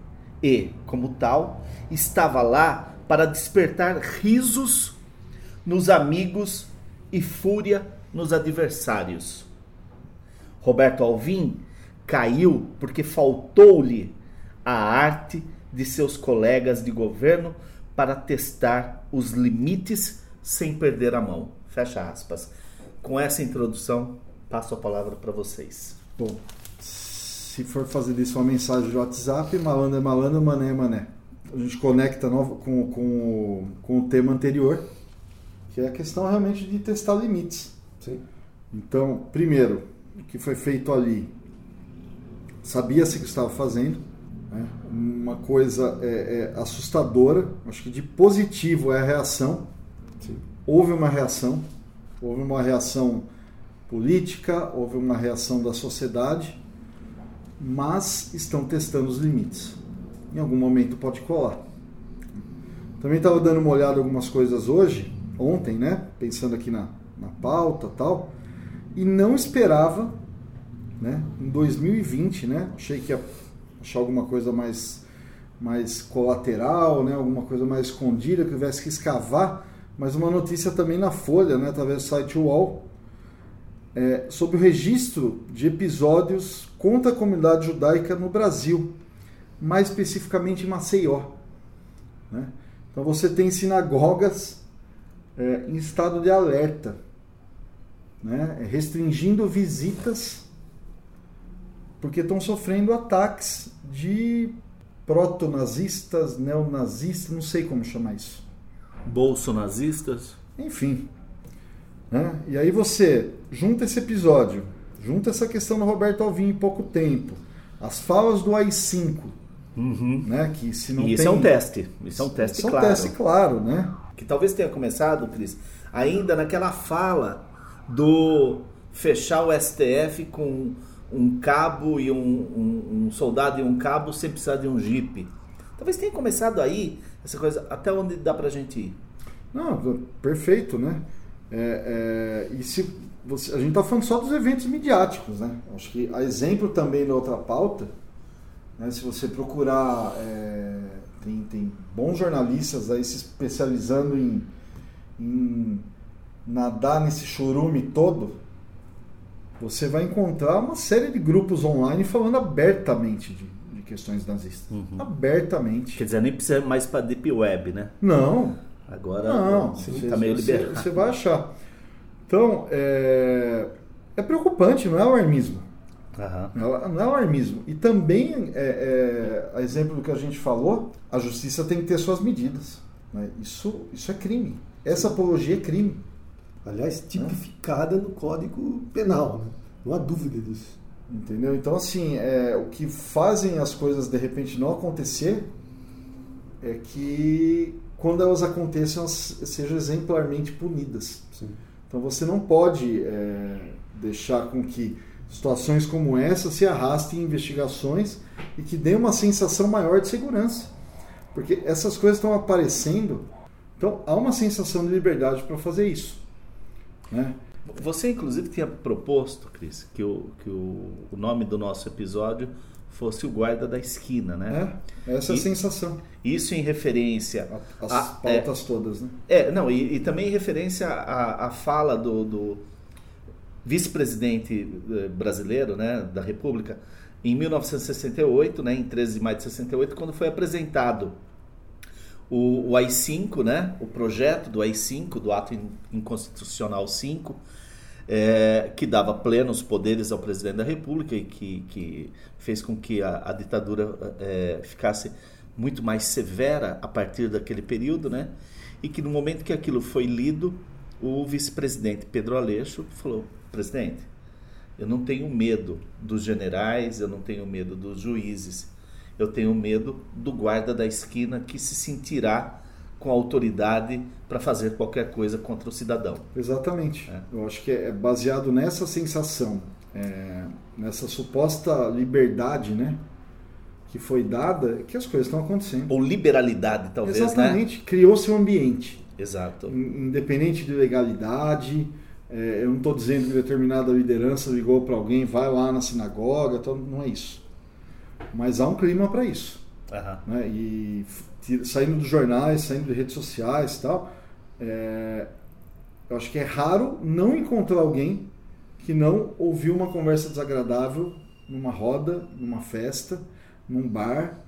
e, como tal, estava lá para despertar risos nos amigos e fúria nos adversários. Roberto Alvim caiu porque faltou-lhe a arte de seus colegas de governo para testar os limites sem perder a mão. Fecha aspas. Com essa introdução, passo a palavra para vocês. Bom, se for fazer isso uma mensagem de WhatsApp, malandro é malandro, mané é mané. A gente conecta com, com, com o tema anterior, que é a questão realmente de testar limites. Sim. Então, primeiro, o que foi feito ali, sabia-se que estava fazendo, né? uma coisa é, é assustadora, acho que de positivo é a reação, houve uma reação, houve uma reação política, houve uma reação da sociedade, mas estão testando os limites. Em algum momento pode colar. Também estava dando uma olhada em algumas coisas hoje, ontem, né? Pensando aqui na, na pauta tal, e não esperava, né? Em 2020, né? Achei que ia achar alguma coisa mais mais colateral, né? Alguma coisa mais escondida que tivesse que escavar mas uma notícia também na Folha, né, através do site UOL, é, sobre o registro de episódios contra a comunidade judaica no Brasil, mais especificamente em Maceió. Né? Então você tem sinagogas é, em estado de alerta, né? restringindo visitas, porque estão sofrendo ataques de proto-nazistas, neonazistas, não sei como chamar isso bolsonazistas. Enfim. Né? E aí você junta esse episódio, junta essa questão do Roberto Alvim em pouco tempo, as falas do AI-5, uhum. né? Que se não e isso tem... é um teste. Isso é um teste isso claro. É um teste claro, né? Que talvez tenha começado, Cris, ainda naquela fala do fechar o STF com um cabo e um, um, um soldado e um cabo sem precisar de um jipe. Talvez tenha começado aí essa coisa, até onde dá pra gente ir? Não, perfeito, né? É, é, e se você, a gente está falando só dos eventos midiáticos, né? Acho que a exemplo também da outra pauta, né? se você procurar, é, tem, tem bons jornalistas aí se especializando em, em nadar nesse churume todo, você vai encontrar uma série de grupos online falando abertamente de, questões nazistas. Uhum. Abertamente. Quer dizer, nem precisa mais para Deep Web, né? Não. Agora não, está meio liberado. Você, vai achar. Então, é, é preocupante, não é alarmismo. Uhum. Não é alarmismo. E também, é, é, exemplo do que a gente falou, a justiça tem que ter suas medidas. Né? Isso, isso é crime. Essa apologia é crime. Aliás, tipificada no Código Penal. Né? Não há dúvida disso. Entendeu? Então, assim, é, o que fazem as coisas de repente não acontecer é que quando elas aconteçam, elas sejam exemplarmente punidas. Sim. Então, você não pode é, deixar com que situações como essa se arrastem em investigações e que dê uma sensação maior de segurança. Porque essas coisas estão aparecendo, então há uma sensação de liberdade para fazer isso. Né? Você, inclusive, tinha proposto, Cris, que, o, que o, o nome do nosso episódio fosse o guarda da esquina, né? É, essa é a sensação. Isso em referência... As a, pautas é, todas, né? É, não, e, e também em referência à, à fala do, do vice-presidente eh, brasileiro, né, da República, em 1968, né, em 13 de maio de 68, quando foi apresentado o, o AI-5, né, o projeto do AI-5, do Ato Inconstitucional 5, é, que dava plenos poderes ao presidente da República e que, que fez com que a, a ditadura é, ficasse muito mais severa a partir daquele período, né? E que no momento que aquilo foi lido, o vice-presidente Pedro Aleixo falou: presidente, eu não tenho medo dos generais, eu não tenho medo dos juízes, eu tenho medo do guarda da esquina que se sentirá com autoridade para fazer qualquer coisa contra o cidadão. Exatamente. É. Eu acho que é baseado nessa sensação, é, nessa suposta liberdade, né? Que foi dada, que as coisas estão acontecendo. Ou liberalidade, talvez, Exatamente. Né? Criou-se um ambiente. Exato. Independente de legalidade. É, eu não estou dizendo que determinada liderança ligou para alguém, vai lá na sinagoga, então não é isso. Mas há um clima para isso. Uhum. Né? E saindo dos jornais, saindo de redes sociais e tal, é, eu acho que é raro não encontrar alguém que não ouviu uma conversa desagradável numa roda, numa festa, num bar,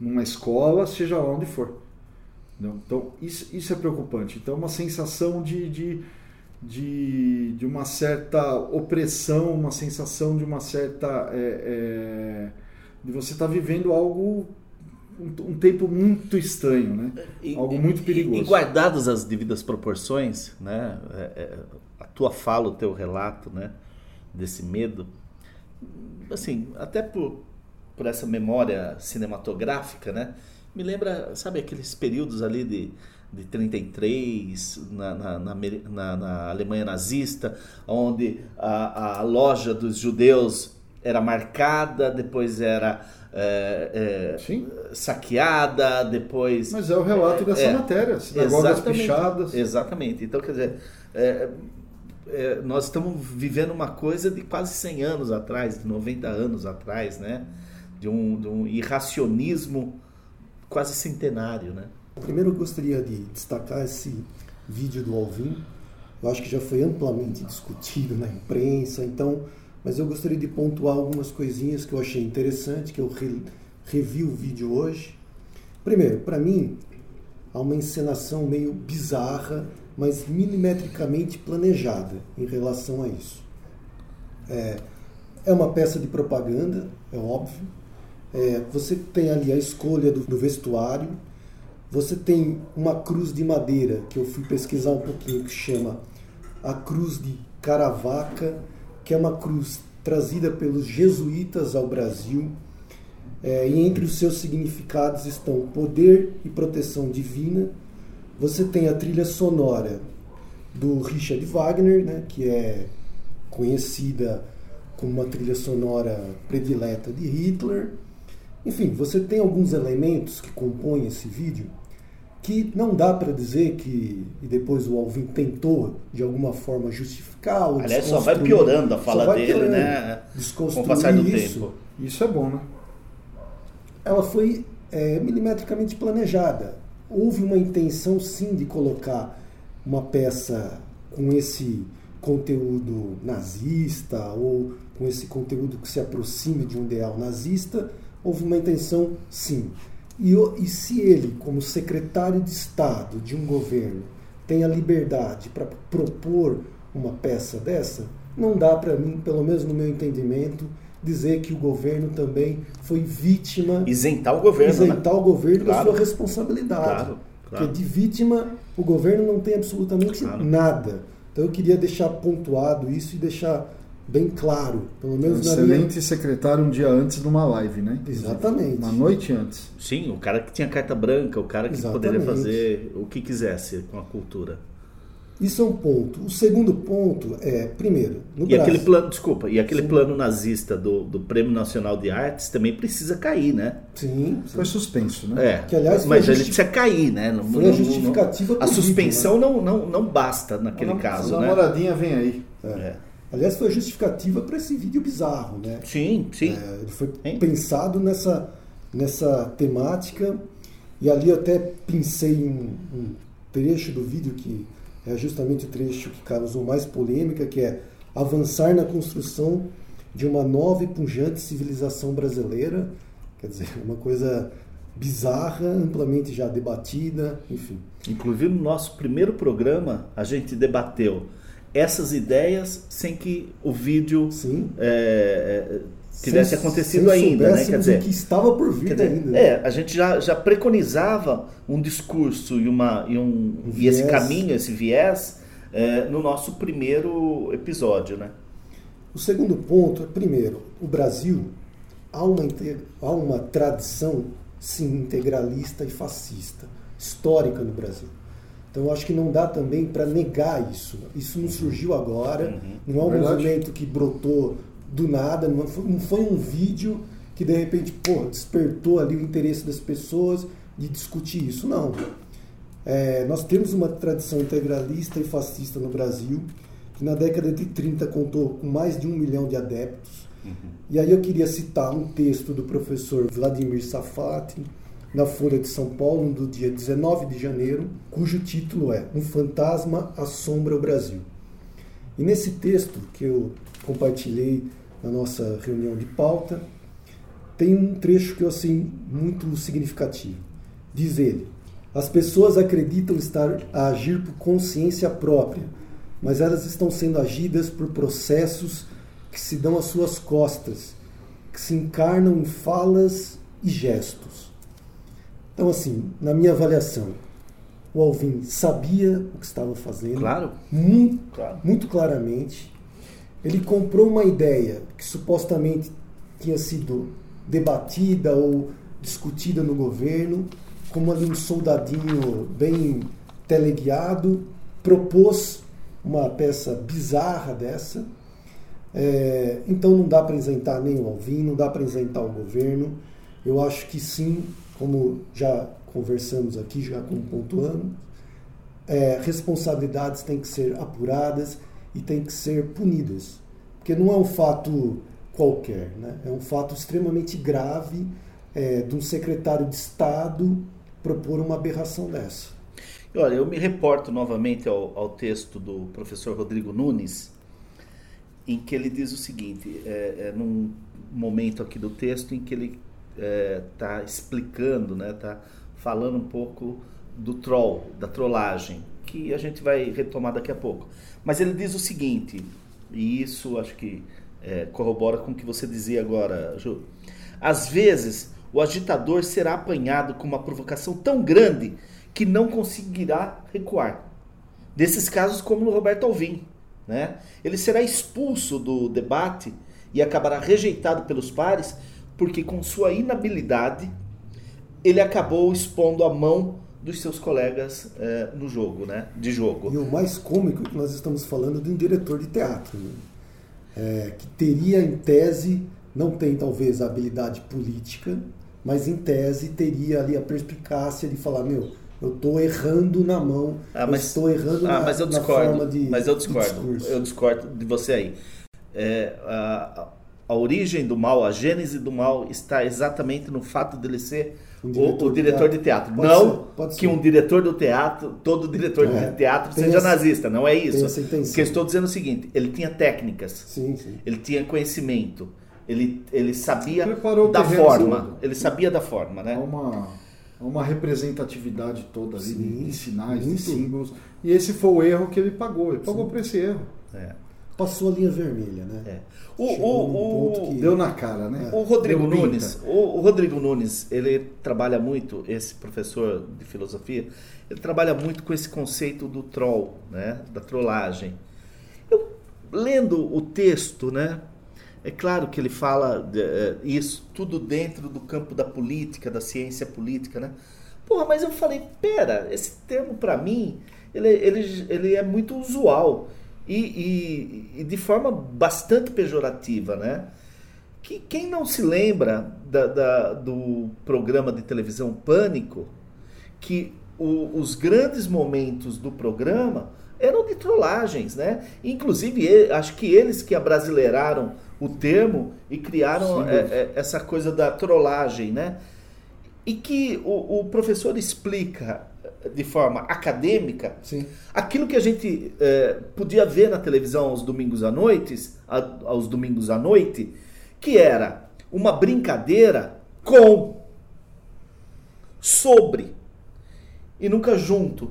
numa escola, seja lá onde for. Então, isso, isso é preocupante. Então, uma sensação de, de, de, de uma certa opressão, uma sensação de uma certa. É, é, de você estar tá vivendo algo um, um, tempo muito estranho, né? E, Algo muito perigoso. E, e guardadas as devidas proporções, né? É, é, a tua fala, o teu relato, né? Desse medo, assim, até por, por essa memória cinematográfica, né? Me lembra, sabe, aqueles períodos ali de, de 33, na, na, na, na Alemanha nazista, onde a, a loja dos judeus era marcada, depois era é, é, saqueada, depois. Mas é o relato dessa é, matéria, sinagogas pichadas. Exatamente. Então, quer dizer, é, é, nós estamos vivendo uma coisa de quase 100 anos atrás, de 90 anos atrás, né? De um, de um irracionismo quase centenário, né? Primeiro eu gostaria de destacar esse vídeo do Alvin. Eu acho que já foi amplamente discutido na imprensa, então mas eu gostaria de pontuar algumas coisinhas que eu achei interessante, que eu re, revi o vídeo hoje. Primeiro, para mim, há uma encenação meio bizarra, mas milimetricamente planejada em relação a isso. É, é uma peça de propaganda, é óbvio. É, você tem ali a escolha do, do vestuário, você tem uma cruz de madeira, que eu fui pesquisar um pouquinho, que chama a cruz de Caravaca, que é uma cruz trazida pelos jesuítas ao Brasil. É, e entre os seus significados estão poder e proteção divina. Você tem a trilha sonora do Richard Wagner, né, que é conhecida como uma trilha sonora predileta de Hitler. Enfim, você tem alguns elementos que compõem esse vídeo que não dá para dizer que e depois o Alvin tentou de alguma forma justificar ou Aliás, só vai piorando a fala dele, piorando, né? Com o passar do isso. tempo. Isso é bom, né? Ela foi é, milimetricamente planejada. Houve uma intenção, sim, de colocar uma peça com esse conteúdo nazista ou com esse conteúdo que se aproxime de um ideal nazista. Houve uma intenção, sim. E, e se ele, como secretário de Estado de um governo, tem a liberdade para propor uma peça dessa, não dá para mim, pelo menos no meu entendimento, dizer que o governo também foi vítima. Isentar o governo. Né? Isentar né? o governo claro. da sua responsabilidade. Claro, claro. Porque de vítima o governo não tem absolutamente claro. nada. Então eu queria deixar pontuado isso e deixar bem claro, pelo menos um na excelente minha... secretário um dia antes numa live, né? Exatamente. Uma noite antes. Sim, o cara que tinha carta branca, o cara que Exatamente. poderia fazer o que quisesse com a cultura. Isso é um ponto. O segundo ponto é, primeiro, no e Brasil, aquele plano, desculpa, e aquele sim. plano nazista do, do Prêmio Nacional de Artes também precisa cair, né? Sim. Foi suspenso, né? É. Que, aliás, mas ele precisa cair, né? Não, foi a justificativa não, A suspensão né? não, não, não basta naquele a, caso, a né? A namoradinha vem aí. É. é. Aliás, foi a justificativa para esse vídeo bizarro, né? Sim, sim. É, ele foi hein? pensado nessa, nessa temática e ali eu até pensei em um trecho do vídeo que é justamente o trecho que causou mais polêmica, que é avançar na construção de uma nova e pujante civilização brasileira. Quer dizer, uma coisa bizarra, amplamente já debatida, enfim. Inclusive no nosso primeiro programa a gente debateu essas ideias sem que o vídeo é, tivesse sem, acontecido sem ainda, né? Quer dizer, que estava por vir dizer, ainda. É, a gente já, já preconizava um discurso e, uma, e, um, um e esse caminho, esse viés, é, no nosso primeiro episódio, né? O segundo ponto é, primeiro, o Brasil há uma, há uma tradição sim integralista e fascista, histórica no Brasil. Então eu acho que não dá também para negar isso. Isso não surgiu agora, uhum. não é um Verdade. movimento que brotou do nada, não foi, não foi um vídeo que de repente pô, despertou ali o interesse das pessoas de discutir isso. Não. É, nós temos uma tradição integralista e fascista no Brasil, que na década de 30 contou com mais de um milhão de adeptos. Uhum. E aí eu queria citar um texto do professor Vladimir Safati, na Folha de São Paulo, do dia 19 de janeiro, cujo título é Um Fantasma Assombra o Brasil. E nesse texto que eu compartilhei na nossa reunião de pauta, tem um trecho que eu assim muito significativo. Diz ele: As pessoas acreditam estar a agir por consciência própria, mas elas estão sendo agidas por processos que se dão às suas costas, que se encarnam em falas e gestos. Então, assim, na minha avaliação, o Alvin sabia o que estava fazendo. Claro. Muito, claro. muito claramente. Ele comprou uma ideia que supostamente tinha sido debatida ou discutida no governo, como ali um soldadinho bem teleguiado, propôs uma peça bizarra dessa. É, então não dá para isentar nem o Alvin, não dá para isentar o governo. Eu acho que sim, como já conversamos aqui, já como pontuando, é, responsabilidades têm que ser apuradas e têm que ser punidas. Porque não é um fato qualquer, né? é um fato extremamente grave é, de um secretário de Estado propor uma aberração dessa. Olha, eu me reporto novamente ao, ao texto do professor Rodrigo Nunes, em que ele diz o seguinte, é, é, num momento aqui do texto em que ele está é, explicando, está né, tá falando um pouco do troll, da trollagem, que a gente vai retomar daqui a pouco. Mas ele diz o seguinte, e isso acho que é, corrobora com o que você dizia agora, Ju. Às vezes, o agitador será apanhado com uma provocação tão grande que não conseguirá recuar. Desses casos, como no Roberto Alvim. Né? Ele será expulso do debate e acabará rejeitado pelos pares porque com sua inabilidade ele acabou expondo a mão dos seus colegas é, no jogo, né? De jogo. E o mais cômico é que nós estamos falando de um diretor de teatro, né? é, que teria em tese, não tem talvez a habilidade política, mas em tese teria ali a perspicácia de falar, meu, eu estou errando na mão, ah, mas, estou errando ah, na, mas eu discordo, forma de Mas eu discordo, eu discordo de você aí. É, a, a origem do mal, a gênese do mal está exatamente no fato dele ser um diretor o, o, diretor de teatro. De teatro. Não ser, que um diretor do teatro, todo diretor é, de teatro seja essa, nazista, não é isso. O que eu estou dizendo é o seguinte, ele tinha técnicas, sim, sim. ele tinha conhecimento, ele, ele sabia da forma, todo. ele sabia da forma, né? Há uma, uma representatividade toda ali sim, de sinais, muito. de símbolos. E esse foi o erro que ele pagou, ele pagou por esse erro. É. Passou a linha vermelha, né? É. O, o, o, que... Deu na cara, né? O Rodrigo Nunes, o, o, Rodrigo Nunes, ele trabalha muito, esse professor de filosofia, ele trabalha muito com esse conceito do troll, né? Da trollagem. Eu lendo o texto, né? É claro que ele fala de, é, isso tudo dentro do campo da política, da ciência política, né? Porra, mas eu falei, pera, esse termo para mim, ele, ele, ele é muito usual e, e, e de forma bastante pejorativa, né? Que quem não se lembra da, da, do programa de televisão Pânico, que o, os grandes momentos do programa eram de trollagens, né? Inclusive, acho que eles que abrasileiraram o termo e criaram é, é, essa coisa da trollagem, né? E que o, o professor explica de forma acadêmica Sim. aquilo que a gente é, podia ver na televisão aos domingos à noite, aos domingos à noite, que era uma brincadeira com, sobre e nunca junto,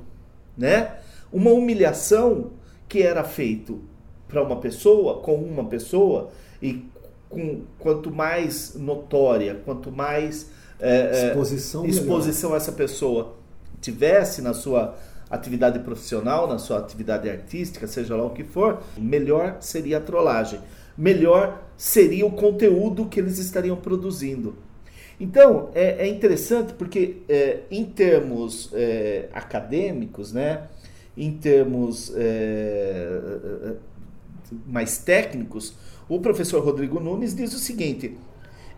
né? Uma humilhação que era feito para uma pessoa, com uma pessoa e com quanto mais notória, quanto mais é, exposição, exposição a essa pessoa tivesse na sua atividade profissional, na sua atividade artística, seja lá o que for, melhor seria a trollagem. melhor seria o conteúdo que eles estariam produzindo. Então, é, é interessante porque, é, em termos é, acadêmicos, né, em termos é, mais técnicos, o professor Rodrigo Nunes diz o seguinte: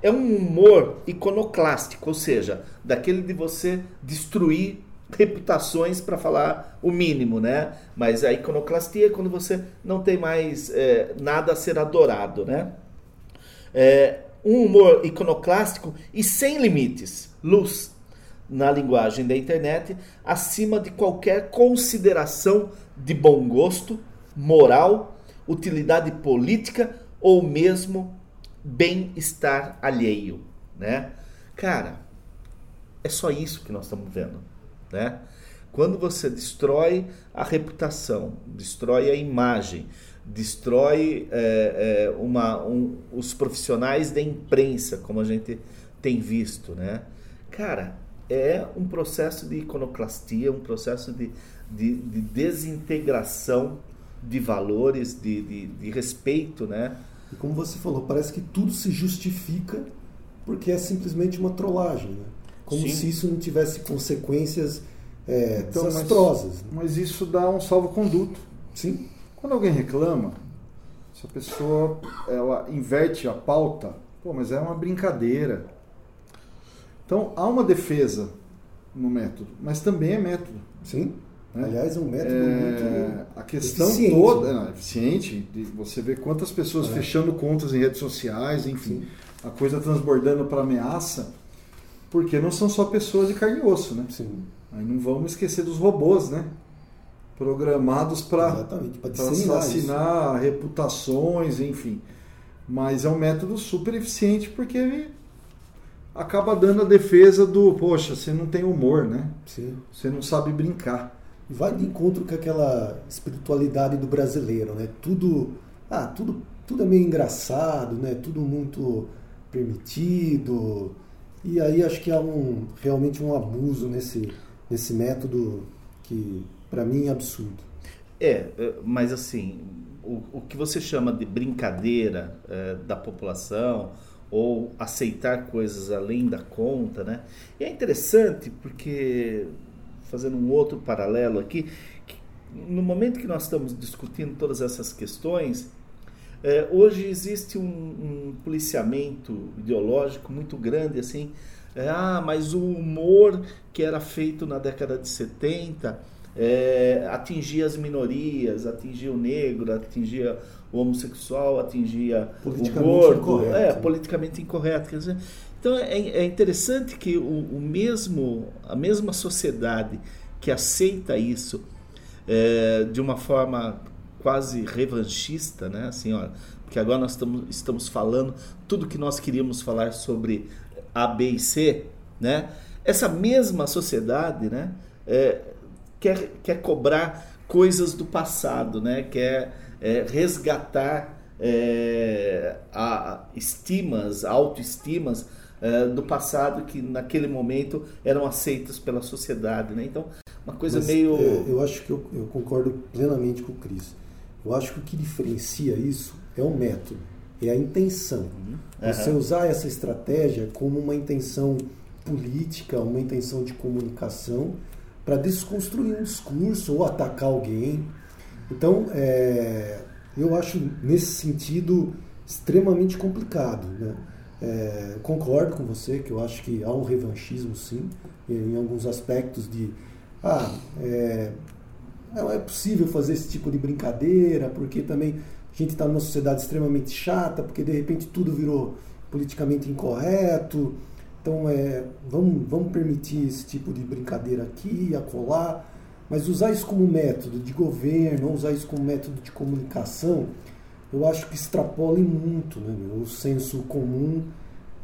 é um humor iconoclástico, ou seja, daquele de você destruir reputações para falar o mínimo, né? Mas a iconoclastia é quando você não tem mais é, nada a ser adorado, né? É, um humor iconoclástico e sem limites, luz na linguagem da internet, acima de qualquer consideração de bom gosto, moral, utilidade política ou mesmo bem-estar alheio, né? Cara, é só isso que nós estamos vendo, né? Quando você destrói a reputação, destrói a imagem, destrói é, é, uma, um, os profissionais da imprensa, como a gente tem visto, né? Cara, é um processo de iconoclastia, um processo de, de, de desintegração de valores, de, de, de respeito, né? E como você falou, parece que tudo se justifica porque é simplesmente uma trollagem, né? Como Sim. se isso não tivesse consequências é, então, desastrosas. Mas, mas, isso dá um salvo-conduto. Sim. Quando alguém reclama, se a pessoa ela inverte a pauta, pô, mas é uma brincadeira. Então há uma defesa no método, mas também é método. Sim. Né? Aliás, é um método é, muito. A questão eficiente. toda. Não, eficiente, de você ver quantas pessoas é. fechando contas em redes sociais, enfim, Sim. a coisa transbordando para ameaça, porque não são só pessoas de carne e osso, né? Sim. Aí não vamos esquecer dos robôs, né? Programados para assassinar reputações, enfim. Mas é um método super eficiente porque ele acaba dando a defesa do, poxa, você não tem humor, né? Sim. Você não sabe brincar vai de encontro com aquela espiritualidade do brasileiro, né? Tudo, ah, tudo, tudo é meio engraçado, né? Tudo muito permitido. E aí acho que há um realmente um abuso nesse nesse método que para mim é absurdo. É, é, mas assim, o, o que você chama de brincadeira é, da população ou aceitar coisas além da conta, né? E é interessante porque fazendo um outro paralelo aqui, no momento que nós estamos discutindo todas essas questões, é, hoje existe um, um, policiamento ideológico muito grande, assim, é, ah, mas o humor que era feito na década de 70 é, atingia as minorias, atingia o negro, atingia o homossexual, atingia o gordo, incorreto. é, politicamente incorreto. Quer dizer, então é, é interessante que o, o, mesmo, a mesma sociedade que aceita isso é, de uma forma quase revanchista, né? Assim, ó, porque agora nós estamos, estamos falando tudo que nós queríamos falar sobre A, B e C, né? Essa mesma sociedade, né? É, quer, quer cobrar coisas do passado, né? Quer é, resgatar é, a, estimas, autoestimas é, do passado que naquele momento eram aceitas pela sociedade, né? Então, uma coisa Mas, meio. É, eu acho que eu, eu, concordo plenamente com o Cris. Eu acho que o que diferencia isso é o método, é a intenção. Uhum. Você usar essa estratégia como uma intenção política, uma intenção de comunicação para desconstruir um discurso ou atacar alguém. Então, é, eu acho nesse sentido extremamente complicado. Né? É, concordo com você que eu acho que há um revanchismo, sim, em alguns aspectos de. Ah, é, não é possível fazer esse tipo de brincadeira, porque também a gente está numa sociedade extremamente chata, porque de repente tudo virou politicamente incorreto. Então, é, vamos, vamos permitir esse tipo de brincadeira aqui, acolá, mas usar isso como método de governo, usar isso como método de comunicação, eu acho que extrapola muito né, o senso comum,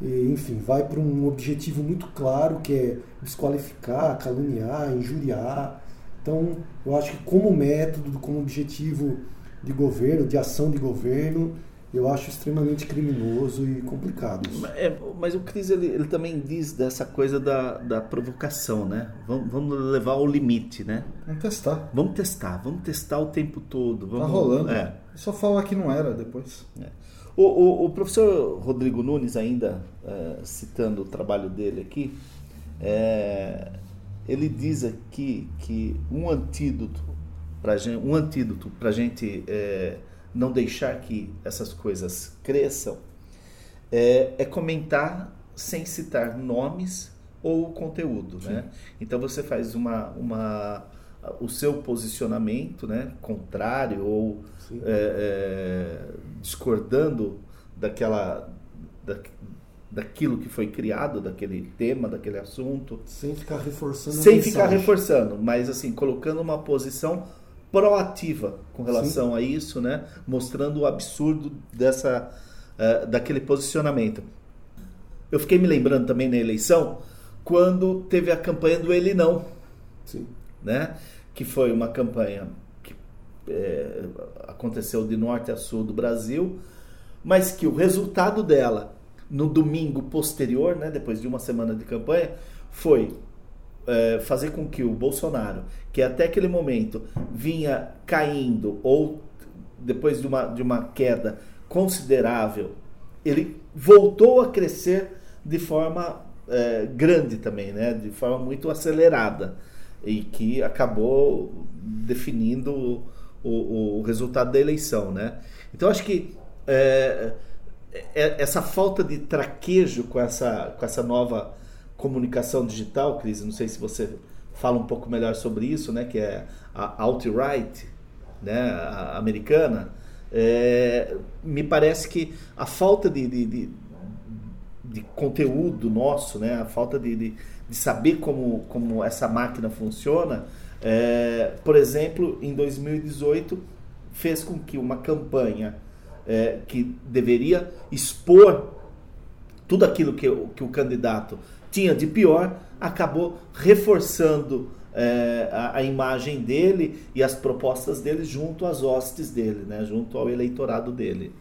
e, enfim, vai para um objetivo muito claro que é desqualificar, caluniar, injuriar. Então, eu acho que como método, como objetivo de governo, de ação de governo, eu acho extremamente criminoso e complicado. É, mas o Cris ele, ele, também diz dessa coisa da, da provocação, né? Vamos, vamos, levar ao limite, né? Vamos testar. Vamos testar, vamos testar o tempo todo. Vamos, tá rolando. É. Só falar que não era depois. É. O, o, o, professor Rodrigo Nunes, ainda é, citando o trabalho dele aqui, é, ele diz aqui que um antídoto para um antídoto para a gente é, não deixar que essas coisas cresçam, é, é comentar sem citar nomes ou conteúdo, né? Então você faz uma, uma o seu posicionamento, né, contrário ou é, é, discordando daquela da, daquilo que foi criado, daquele tema, daquele assunto, sem ficar reforçando, sem ficar reforçando, mas assim colocando uma posição proativa com relação Sim. a isso, né? Mostrando o absurdo dessa, uh, daquele posicionamento. Eu fiquei me lembrando também na eleição quando teve a campanha do Ele Não, Sim. né? Que foi uma campanha que é, aconteceu de norte a sul do Brasil, mas que o resultado dela no domingo posterior, né? Depois de uma semana de campanha, foi é, fazer com que o Bolsonaro, que até aquele momento vinha caindo ou depois de uma, de uma queda considerável, ele voltou a crescer de forma é, grande também, né? de forma muito acelerada e que acabou definindo o, o, o resultado da eleição. Né? Então acho que é, essa falta de traquejo com essa, com essa nova comunicação digital, Cris, não sei se você fala um pouco melhor sobre isso, né, que é a alt-right, né, americana, é, me parece que a falta de, de, de, de, conteúdo nosso, né, a falta de, de, de saber como, como essa máquina funciona, é, por exemplo, em 2018 fez com que uma campanha é, que deveria expor tudo aquilo que, que o candidato tinha de pior, acabou reforçando é, a, a, imagem dele e as propostas dele junto às hostes dele, né, junto ao eleitorado dele.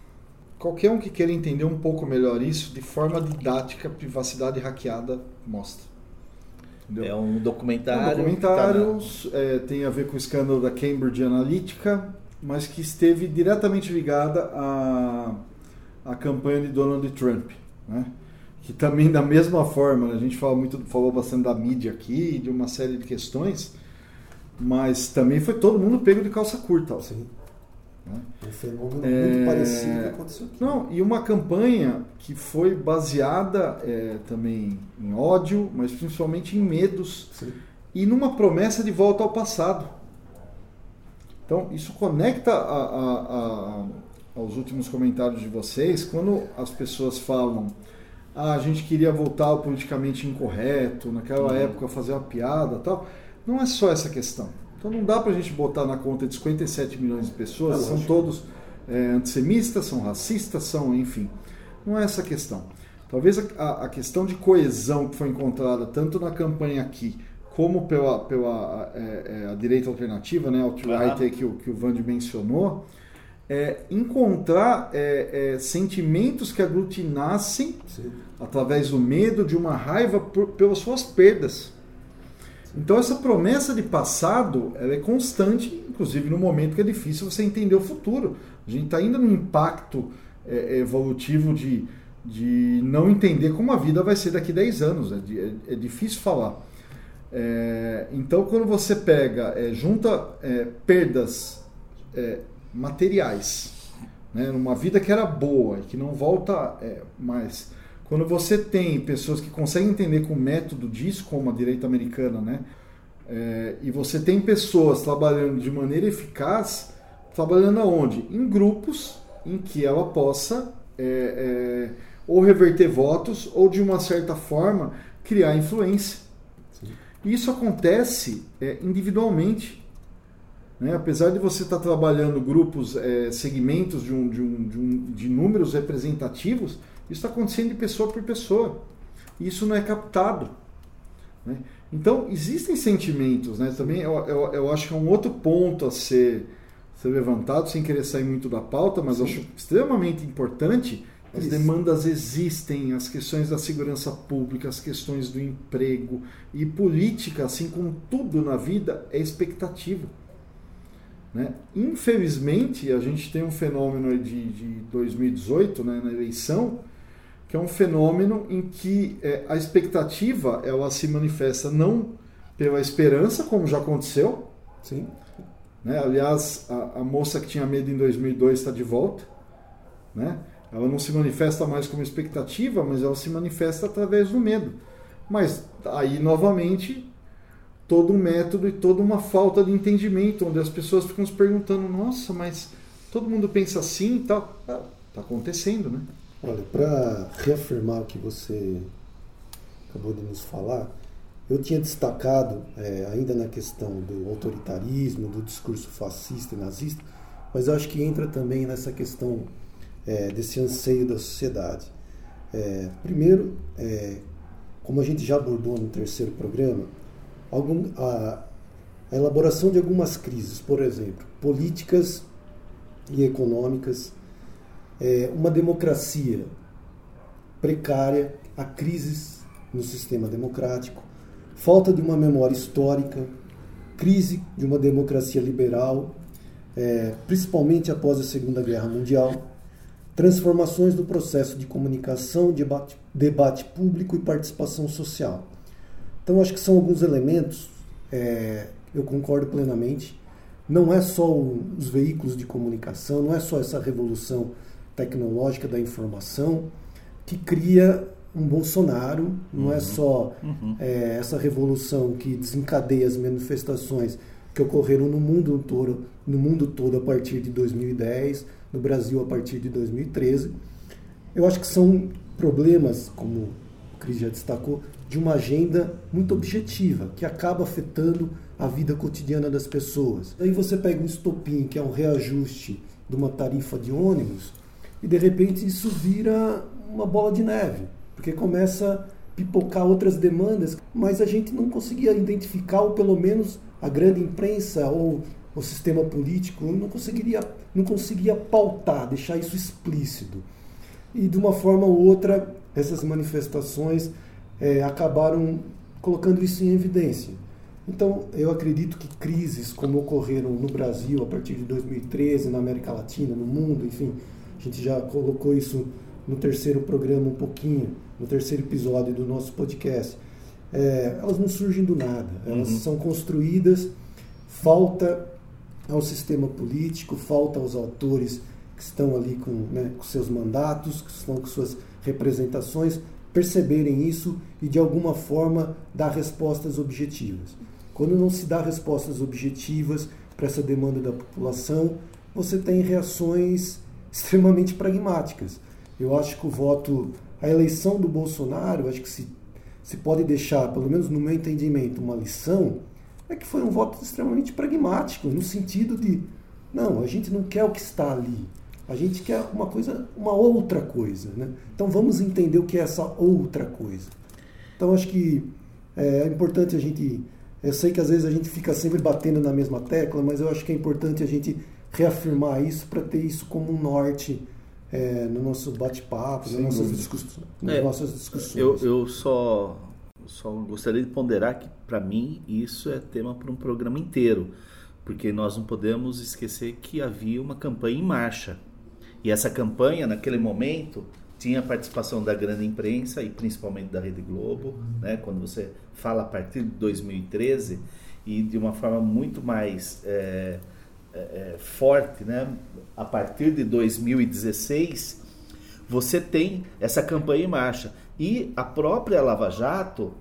Qualquer um que queira entender um pouco melhor isso, de forma didática, privacidade hackeada mostra. Entendeu? É um documentário. É um documentário tá na... é, tem a ver com o escândalo da Cambridge Analytica, mas que esteve diretamente ligada à, à campanha de Donald Trump. Né? que também da mesma forma, né, a gente fala muito, falou bastante da mídia aqui, de uma série de questões, mas também foi todo mundo pego de calça curta. Ó. Sim. Né? Um fenômeno é... muito parecido aconteceu aqui. Não, e uma campanha que foi baseada é, também em ódio, mas principalmente em medos Sim. e numa promessa de volta ao passado. Então, isso conecta a, a, a, aos últimos comentários de vocês, quando as pessoas falam ah, a gente queria voltar ao politicamente incorreto, naquela uhum. época fazer uma piada tal. Não é só essa questão. Então não dá para a gente botar na conta de 57 milhões de pessoas, é são todos é, antissemistas, são racistas, são, enfim. Não é essa a questão. Talvez a, a, questão de coesão que foi encontrada tanto na campanha aqui como pela, pela é, é, a direita alternativa, né, alt-right uhum. que, o, que o Vande mencionou, é, encontrar é, é, sentimentos que aglutinassem Sim. através do medo, de uma raiva por, pelas suas perdas. Então essa promessa de passado ela é constante, inclusive no momento que é difícil você entender o futuro. A gente está ainda no impacto é, evolutivo de, de não entender como a vida vai ser daqui a 10 anos. É, é, é difícil falar. É, então quando você pega, junta perdas materiais, né? numa vida que era boa e que não volta é, mais. Quando você tem pessoas que conseguem entender com o método disso, como a direita americana, né? É, e você tem pessoas trabalhando de maneira eficaz, trabalhando aonde? Em grupos em que ela possa é, é, ou reverter votos ou de uma certa forma criar influência. Sim. Isso acontece é, individualmente. Né? Apesar de você estar trabalhando grupos, é, segmentos de, um, de, um, de, um, de números representativos, isso está acontecendo de pessoa por pessoa. E isso não é captado. Né? Então, existem sentimentos. Né? Também eu, eu, eu, acho que é um outro ponto a ser, ser levantado sem querer sair muito da pauta, mas acho extremamente importante. As demandas existem, as questões da segurança pública, as questões do emprego e política, assim como tudo na vida, é expectativa. Né? Infelizmente, a gente tem um fenômeno de, de 2018, né, na eleição, que é um fenômeno em que é, a expectativa ela se manifesta não pela esperança, como já aconteceu, Sim. né? Aliás, a, a moça que tinha medo em 2002 está de volta. Né? Ela não se manifesta mais como expectativa, mas ela se manifesta através do medo. Mas aí, novamente, todo um método e toda uma falta de entendimento, onde as pessoas ficam se perguntando: nossa, mas todo mundo pensa assim e tal. Está acontecendo, né? Olha, para reafirmar o que você acabou de nos falar, eu tinha destacado, é, ainda na questão do autoritarismo, do discurso fascista e nazista, mas acho que entra também nessa questão é, desse anseio da sociedade. É, primeiro, é, como a gente já abordou no terceiro programa, algum, a, a elaboração de algumas crises, por exemplo, políticas e econômicas, é, uma democracia precária, há crises no sistema democrático, falta de uma memória histórica, crise de uma democracia liberal, é, principalmente após a Segunda Guerra Mundial, transformações do processo de comunicação, debate, debate público e participação social. Então, acho que são alguns elementos, é, eu concordo plenamente. Não é só o, os veículos de comunicação, não é só essa revolução tecnológica da informação que cria um Bolsonaro, não é só é, essa revolução que desencadeia as manifestações que ocorreram no mundo todo, no mundo todo a partir de 2010, no Brasil a partir de 2013. Eu acho que são problemas, como o Cris já destacou, de uma agenda muito objetiva, que acaba afetando a vida cotidiana das pessoas. Aí você pega um estopim, que é um reajuste de uma tarifa de ônibus, e de repente isso vira uma bola de neve, porque começa a pipocar outras demandas, mas a gente não conseguia identificar, ou pelo menos a grande imprensa ou o sistema político não conseguiria, não conseguia pautar, deixar isso explícito. E de uma forma ou outra, essas manifestações é, acabaram colocando isso em evidência. Então, eu acredito que crises como ocorreram no Brasil a partir de 2013, na América Latina, no mundo, enfim, a gente já colocou isso no terceiro programa um pouquinho, no terceiro episódio do nosso podcast. É, elas não surgem do nada, elas Uhum. são construídas, falta ao sistema político, falta aos autores que estão ali com, né, com seus mandatos, que estão com suas representações, perceberem isso e de alguma forma dar respostas objetivas. Quando não se dá respostas objetivas para essa demanda da população, você tem reações extremamente pragmáticas. Eu acho que o voto, a eleição do Bolsonaro, acho que se, se pode deixar, pelo menos no meu entendimento, uma lição, é que foi um voto extremamente pragmático, no sentido de, não, a gente não quer o que está ali, a gente quer uma coisa, uma outra coisa, né? Então vamos entender o que é essa outra coisa. Então acho que é importante a gente, eu sei que às vezes a gente fica sempre batendo na mesma tecla, mas eu acho que é importante a gente reafirmar isso para ter isso como um norte é, no nosso bate-papo, nas Sem nossas, discussões, nas É, nossas discussões. Eu, eu só, só gostaria de ponderar que, para mim, isso é tema para um programa inteiro, porque nós não podemos esquecer que havia uma campanha em marcha. E essa campanha, naquele momento, tinha a participação da grande imprensa e principalmente da Rede Globo, né? quando você fala a partir de 2013 e de uma forma muito mais é, é, é, forte, né? a partir de 2016 você tem essa campanha em marcha. E a própria Lava Jato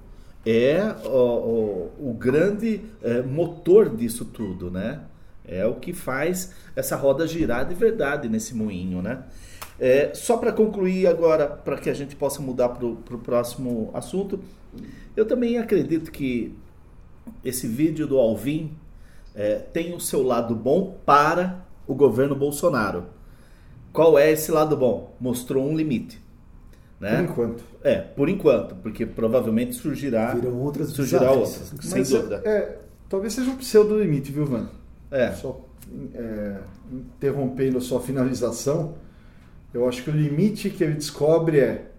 é o, o, o grande é, motor disso tudo, né? É o que faz essa roda girar de verdade nesse moinho, né? É, só para concluir agora, para que a gente possa mudar para o próximo assunto, eu também acredito que esse vídeo do Alvin é, tem o seu lado bom para o governo Bolsonaro. Qual é esse lado bom? Mostrou um limite. Né? Por enquanto. É, por enquanto, porque provavelmente surgirá, Viram outras surgirá outras, sem Mas dúvida. É, é, talvez seja um pseudo limite, viu, Vando? É. Só é, interrompendo a sua finalização, eu acho que o limite que ele descobre é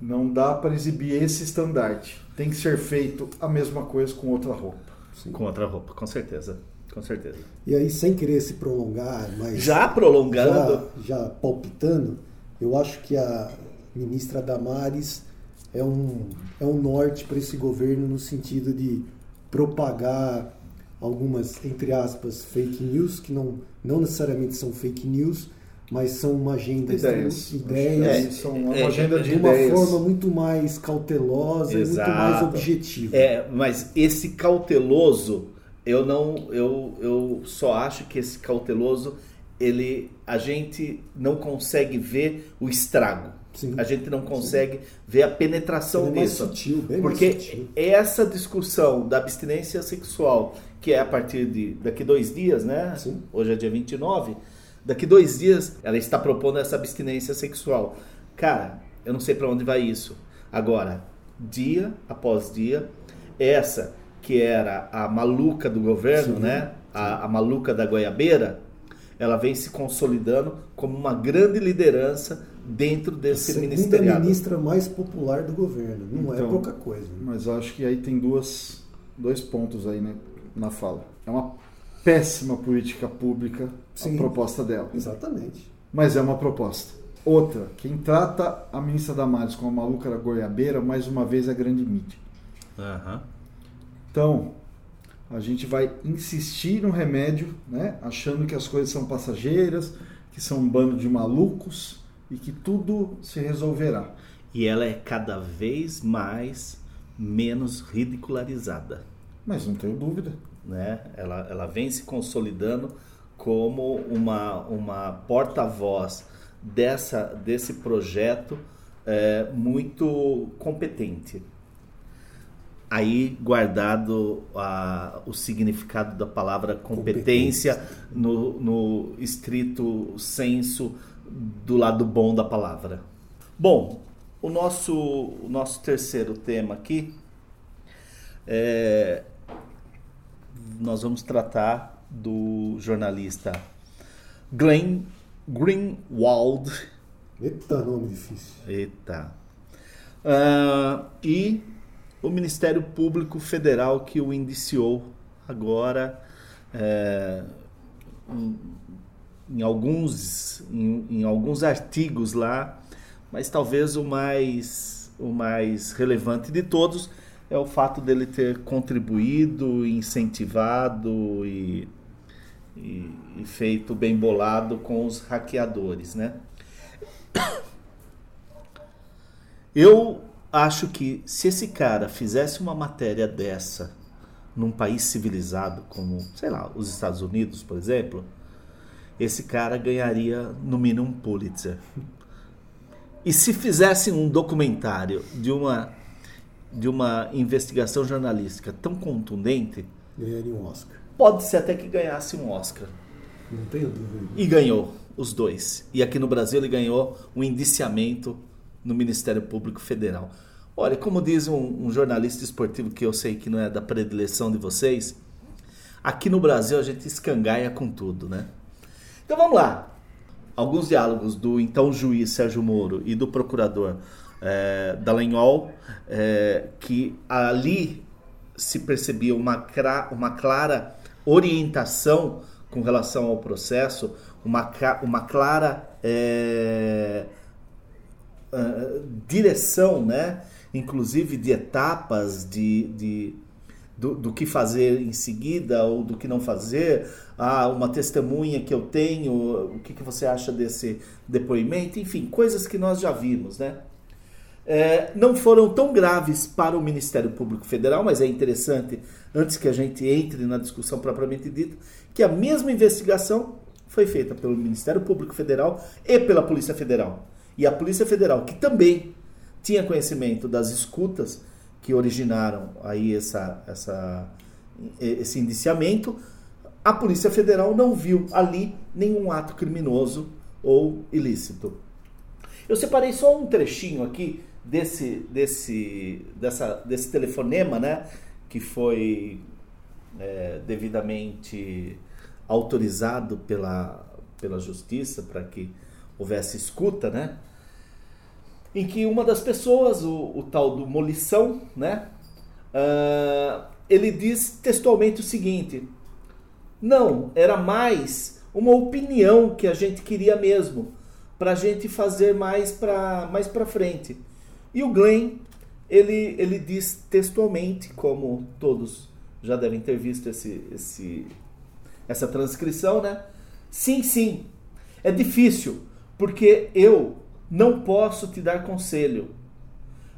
não dá para exibir esse estandarte. Tem que ser feito a mesma coisa com outra roupa. Sim. Com outra roupa, com certeza. Com certeza. E aí, sem querer se prolongar, mas. Já prolongando? Já, já palpitando, eu acho que a ministra Damares é um, é um norte para esse governo no sentido de propagar algumas, entre aspas, fake news, que não, não necessariamente são fake news, mas são uma agenda ideias, ideias é, são uma é, agenda de, de uma ideias. forma muito mais cautelosa Exato. e muito mais objetiva. É, mas esse cauteloso, eu não, eu, eu só acho que esse cauteloso, ele, a gente não consegue ver o estrago. Sim. A gente não consegue Sim. ver a penetração é disso. Sutil, porque sutil. essa discussão da abstinência sexual, que é a partir de daqui dois dias, né? Sim. Hoje é dia 29 Daqui dois dias ela está propondo essa abstinência sexual. Cara, eu não sei para onde vai isso. Agora, dia após dia, essa que era a maluca do governo, né? A, a, maluca da goiabeira, ela vem se consolidando como uma grande liderança dentro desse a ministeriado. a ministra mais popular do governo. Não é então, é pouca coisa. Né? Mas acho que aí tem duas, dois pontos aí né, na fala. É uma péssima política pública Sim, a proposta dela. Exatamente. Mas é uma proposta. Outra, quem trata a ministra Damares como a maluca da goiabeira, mais uma vez é a grande mídia. Uhum. Então, a gente vai insistir no remédio, né? achando que as coisas são passageiras, que são um bando de malucos e que tudo se resolverá. E ela é cada vez mais menos ridicularizada. Mas não tenho dúvida né? Ela, ela vem se consolidando como uma, uma porta-voz dessa desse projeto é, muito competente. Aí guardado a, o significado da palavra competência, competência. No, no estrito senso do lado bom da palavra. Bom, o nosso, o nosso terceiro tema aqui é, nós vamos tratar do jornalista Glenn Greenwald. Eita, nome difícil. Eita. Uh, e o Ministério Público Federal que o indiciou agora é, em, alguns, em, em, alguns artigos lá, mas talvez o mais, o mais relevante de todos é o fato dele ter contribuído, incentivado e, e, e feito bem bolado com os hackeadores, né? Eu acho que se esse cara fizesse uma matéria dessa num país civilizado como, sei lá, os Estados Unidos, por exemplo, esse cara ganharia no mínimo um Pulitzer. E se fizesse um documentário de uma de uma investigação jornalística tão contundente, ganharia um Oscar. Pode ser até que ganhasse um Oscar. Não tenho dúvida. E ganhou os dois. E aqui no Brasil ele ganhou um indiciamento no Ministério Público Federal. Olha, como diz um, um jornalista esportivo que eu sei que não é da predileção de vocês, aqui no Brasil a gente escangaia com tudo, né? Então vamos lá. Alguns diálogos do então juiz Sérgio Moro e do procurador é, Dallagnol, é, que ali se percebia uma, uma clara orientação com relação ao processo, uma, uma clara é, direção, né? inclusive de etapas, de, de do, do, que fazer em seguida ou do que não fazer. Ah, uma testemunha que eu tenho, o que, que você acha desse depoimento? Enfim, coisas que nós já vimos, né? é, não foram tão graves para o Ministério Público Federal, mas é interessante, antes que a gente entre na discussão propriamente dita, que a mesma investigação foi feita pelo Ministério Público Federal e pela Polícia Federal. E a Polícia Federal, que também tinha conhecimento das escutas que originaram aí essa, essa, esse indiciamento, a Polícia Federal não viu ali nenhum ato criminoso ou ilícito. Eu separei só um trechinho aqui desse, desse, dessa, desse telefonema, né, que foi é, devidamente autorizado pela, pela justiça para que houvesse escuta, né? Em que uma das pessoas, o, o tal do Molição, né? Uh, ele diz textualmente o seguinte: não, era mais uma opinião que a gente queria mesmo, para a gente fazer mais para mais para frente. E o Glenn, ele, ele diz textualmente, como todos já devem ter visto esse, esse, essa transcrição, né? Sim, sim, é difícil, porque eu não posso te dar conselho,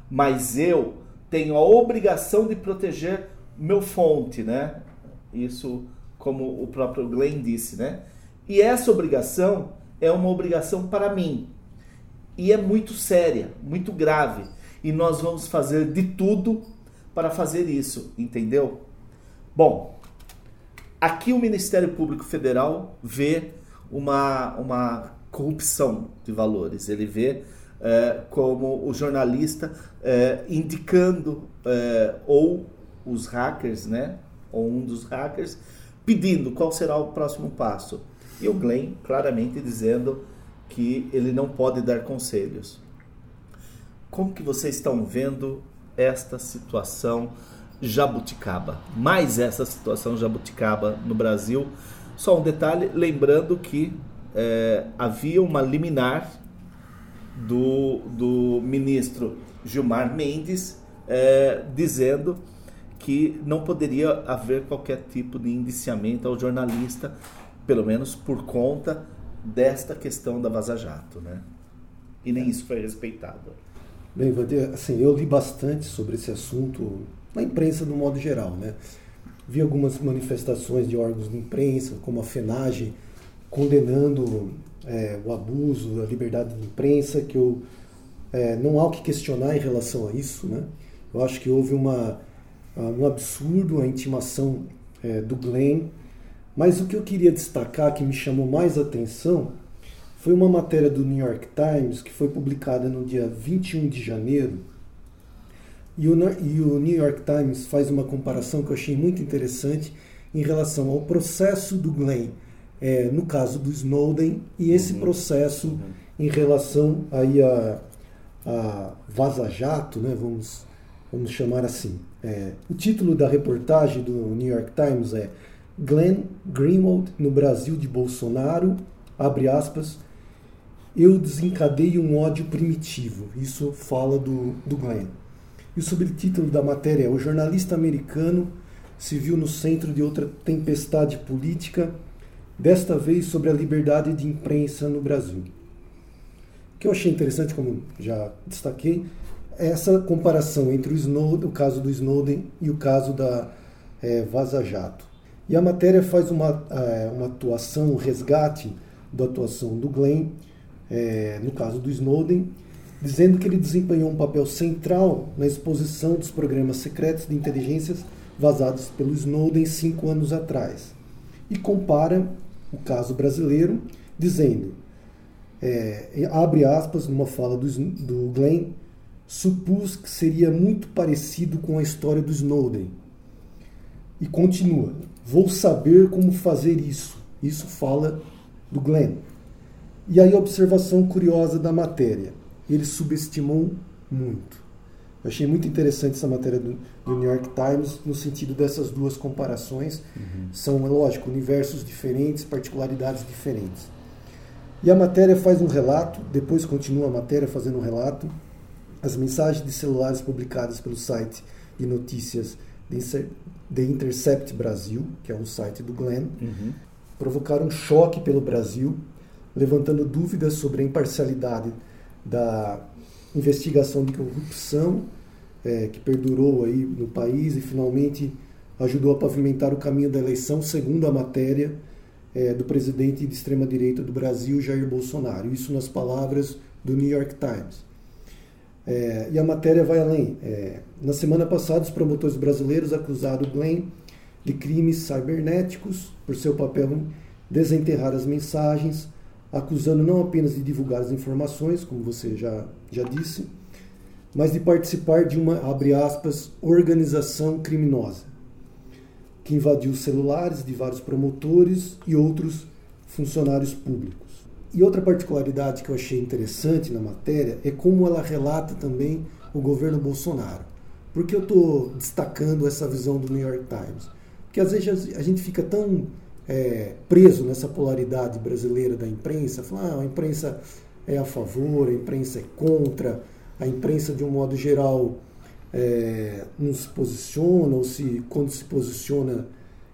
mas eu tenho a obrigação de proteger meu fonte, né? Isso como o próprio Glenn disse, né? E essa obrigação é uma obrigação para mim. E é muito séria, muito grave. E nós vamos fazer de tudo para fazer isso, entendeu? Bom, aqui o Ministério Público Federal vê uma, uma corrupção de valores. Ele vê é, como o jornalista é, indicando é, ou os hackers, né, ou um dos hackers, pedindo qual será o próximo passo. E o Glenn claramente dizendo que ele não pode dar conselhos. Como que vocês estão vendo esta situação jabuticaba? Mais essa situação jabuticaba no Brasil. Só um detalhe, lembrando que é, havia uma liminar do, do ministro Gilmar Mendes é, dizendo que não poderia haver qualquer tipo de indiciamento ao jornalista, pelo menos por conta desta questão da Vaza Jato, né? E nem isso foi respeitado. Bem, Vander, assim, eu li bastante sobre esse assunto na imprensa no modo geral, né? Vi algumas manifestações de órgãos de imprensa, como a FENAGE, condenando é, o abuso da liberdade de imprensa, que eu é, não há o que questionar em relação a isso, né? Eu acho que houve uma um absurdo a intimação é, do Glenn. Mas o que eu queria destacar, que me chamou mais atenção, foi uma matéria do New York Times que foi publicada no dia 21 de janeiro. E o, e o New York Times faz uma comparação que eu achei muito interessante em relação ao processo do Glenn é, no caso do Snowden e esse uhum. processo uhum. em relação aí a, a Vaza Jato, né, vamos, vamos chamar assim. É, o título da reportagem do New York Times é Glenn Greenwald no Brasil de Bolsonaro, abre aspas, eu desencadeio um ódio primitivo. Isso fala do, do Glenn. E o subtítulo da matéria é O jornalista americano se viu no centro de outra tempestade política, desta vez sobre a liberdade de imprensa no Brasil. O que eu achei interessante, como já destaquei, essa comparação entre o, Snowden, o caso do Snowden e o caso da é, Vaza Jato. E a matéria faz uma, é, uma atuação, um resgate da atuação do Glenn, é, no caso do Snowden, dizendo que ele desempenhou um papel central na exposição dos programas secretos de inteligências vazados pelo Snowden cinco anos atrás. E compara o caso brasileiro, dizendo, é, abre aspas, numa fala do, do Glenn, supus que seria muito parecido com a história do Snowden. E continua: Vou saber como fazer isso. Isso fala do Glenn. E aí a observação curiosa da matéria. Ele subestimou muito. Eu achei muito interessante essa matéria do, do New York Times no sentido dessas duas comparações. Uhum. São, é lógico, universos diferentes, particularidades diferentes. E a matéria faz um relato, depois continua a matéria fazendo um relato as mensagens de celulares publicadas pelo site de notícias The Intercept Brasil, que é um site do Glenn, uhum. provocaram um choque pelo Brasil, levantando dúvidas sobre a imparcialidade da investigação de corrupção é, que perdurou aí no país e finalmente ajudou a pavimentar o caminho da eleição, segundo a matéria é, do presidente de extrema direita do Brasil, Jair Bolsonaro. Isso nas palavras do New York Times. É, e a matéria vai além. É, na semana passada, os promotores brasileiros acusaram Glenn de crimes cibernéticos por seu papel em desenterrar as mensagens, acusando não apenas de divulgar as informações, como você já, já disse, mas de participar de uma, abre aspas, organização criminosa. que invadiu celulares de vários promotores e outros funcionários públicos. E outra particularidade que eu achei interessante na matéria é como ela relata também o governo Bolsonaro. Por que eu estou destacando essa visão do New York Times? Porque às vezes a gente fica tão é, preso nessa polaridade brasileira da imprensa, falando ah, a imprensa é a favor, a imprensa é contra, a imprensa de um modo geral é, não se posiciona, ou se quando se posiciona,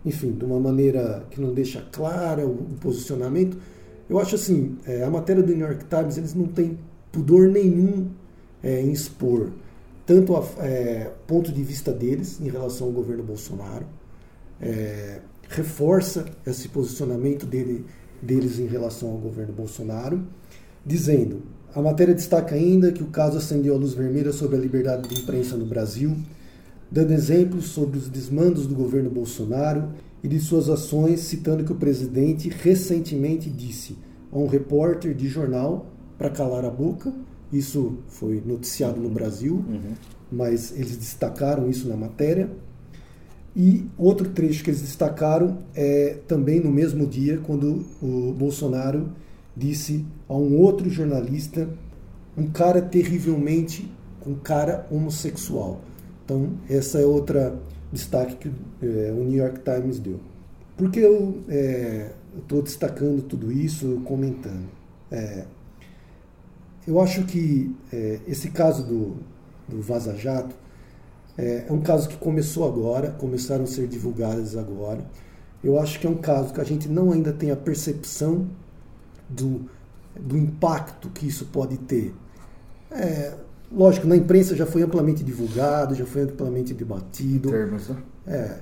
enfim, de uma maneira que não deixa clara o, o posicionamento. Eu acho assim, é, a matéria do New York Times, eles não têm pudor nenhum é, em expor tanto o é, ponto de vista deles em relação ao governo Bolsonaro, é, reforça esse posicionamento dele, deles em relação ao governo Bolsonaro, dizendo a matéria destaca ainda que o caso acendeu a luz vermelha sobre a liberdade de imprensa no Brasil, dando exemplos sobre os desmandos do governo Bolsonaro e de suas ações, citando que o presidente recentemente disse a um repórter de jornal para calar a boca. Isso foi noticiado no Brasil, uhum. mas eles destacaram isso na matéria. E outro trecho que eles destacaram é também no mesmo dia, quando o Bolsonaro disse a um outro jornalista, um cara terrivelmente, um cara homossexual. Então, essa é outra destaque que é, o New York Times deu. Por que eu é, estou destacando tudo isso, comentando? É, eu acho que é, esse caso do, do Vaza Jato é, é um caso que começou agora, começaram a ser divulgadas agora. Eu acho que é um caso que a gente não ainda tem a percepção do, do impacto que isso pode ter. É, lógico, na imprensa já foi amplamente divulgado, já foi amplamente debatido. Termos, né? É,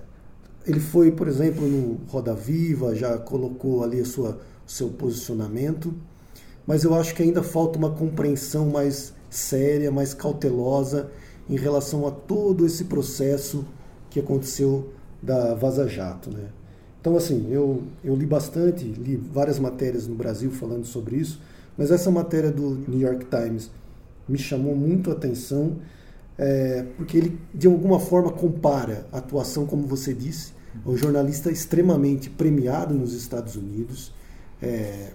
ele foi, por exemplo, no Roda Viva, já colocou ali a sua, o seu posicionamento, mas eu acho que ainda falta uma compreensão mais séria, mais cautelosa em relação a todo esse processo que aconteceu da Vaza Jato, né? Então, assim, eu, eu li bastante, li várias matérias no Brasil falando sobre isso, mas essa matéria do New York Times me chamou muito a atenção, é, porque ele, de alguma forma, compara a atuação, como você disse, um jornalista extremamente premiado nos Estados Unidos, é,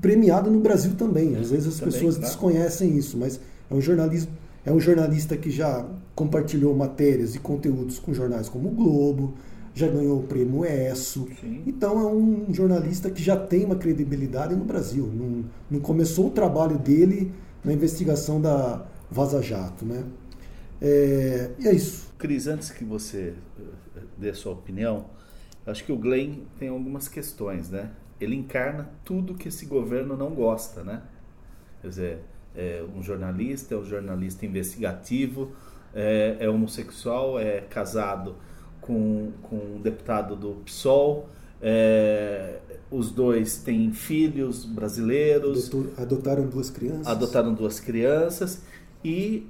premiado no Brasil também. Às vezes as também, pessoas desconhecem isso, mas é um jornalismo é um jornalista que já compartilhou matérias e conteúdos com jornais como o Globo, já ganhou o prêmio ESSO. Sim. Então é um jornalista que já tem uma credibilidade no Brasil. Não, não começou o trabalho dele na investigação da Vaza Jato, né? É, e é isso. Cris, antes que você eh, dê sua opinião, acho que o Glenn tem algumas questões, né? Ele encarna tudo que esse governo não gosta, né? Quer dizer, é um jornalista, é um jornalista investigativo, é, é homossexual, é casado com, com um deputado do PSOL. É, os dois têm filhos brasileiros. adotaram duas crianças. Adotaram duas crianças. E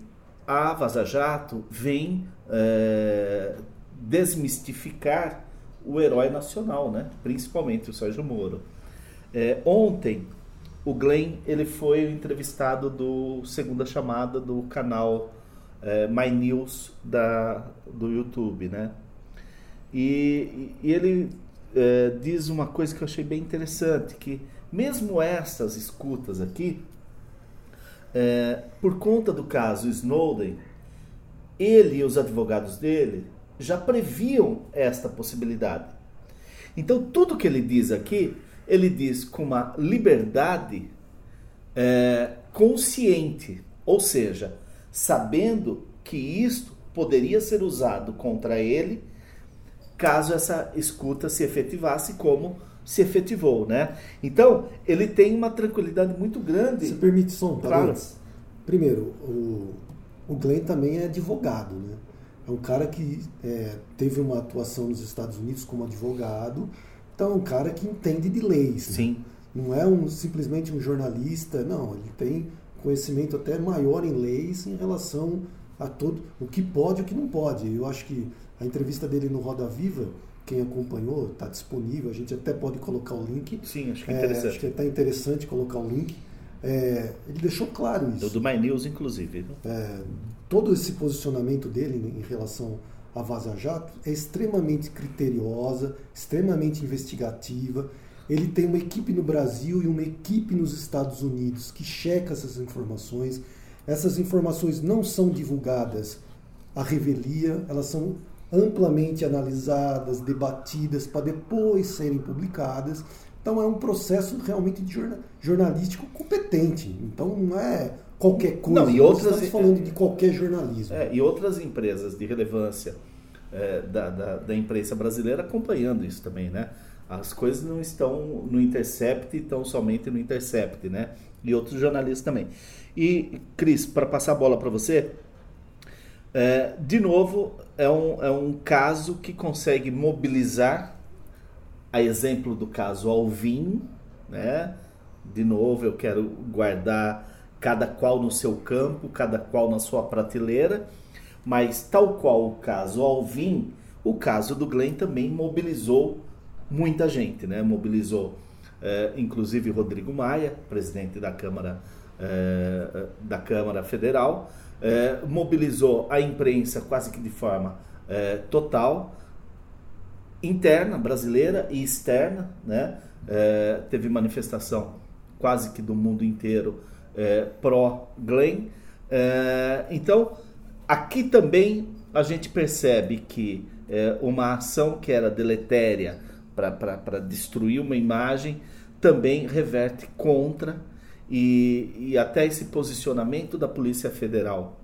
a Vaza Jato vem é, desmistificar o herói nacional, né? principalmente o Sérgio Moro. É, ontem, o Glenn ele foi entrevistado do Segunda Chamada do canal é, My News da, do YouTube, né? E, e ele é, diz uma coisa que eu achei bem interessante, que mesmo essas escutas aqui, é, por conta do caso Snowden, ele e os advogados dele já previam esta possibilidade. Então, tudo que ele diz aqui, ele diz com uma liberdade é, consciente, ou seja, sabendo que isto poderia ser usado contra ele caso essa escuta se efetivasse como se efetivou, né? Então, ele tem uma tranquilidade muito grande. Se permite som, claro. Primeiro, o, o Glenn também é advogado, né? É um cara que é, teve uma atuação nos Estados Unidos como advogado, então é um cara que entende de leis. Né? Sim. Né? Não é um, simplesmente um jornalista, não, ele tem conhecimento até maior em leis em relação a todo o que pode e o que não pode. Eu acho que a entrevista dele no Roda Viva, quem acompanhou, está disponível. A gente até pode colocar o link. Sim, acho que é interessante. É, acho que está interessante colocar o link. É, ele deixou claro isso. Do My News, inclusive. É, todo esse posicionamento dele em relação a Vaza Jato é extremamente criteriosa, extremamente investigativa. Ele tem uma equipe no Brasil e uma equipe nos Estados Unidos que checa essas informações. Essas informações não são divulgadas à revelia, elas são amplamente analisadas, debatidas para depois serem publicadas. Então é um processo realmente jornalístico competente. Então não é qualquer coisa. Não, e outras, estamos falando de qualquer jornalismo. É, e outras empresas de relevância é, da, da, da, imprensa brasileira acompanhando isso também, né? As coisas não estão no Intercept, estão somente no Intercept, né? E outros jornalistas também. E, Cris, para passar a bola para você, é, de novo, é um, é um caso que consegue mobilizar, a exemplo do caso Alvin, né? De novo, eu quero guardar cada qual no seu campo, cada qual na sua prateleira, mas tal qual o caso Alvin, o caso do Glenn também mobilizou muita gente, né? Mobilizou, é, inclusive Rodrigo Maia, presidente da Câmara é, da Câmara Federal, é, mobilizou a imprensa quase que de forma é, total, interna brasileira e externa, né? É, teve manifestação quase que do mundo inteiro é, pró-Glenn. É, então, aqui também a gente percebe que é, uma ação que era deletéria para destruir uma imagem também reverte contra e, e até esse posicionamento da Polícia Federal,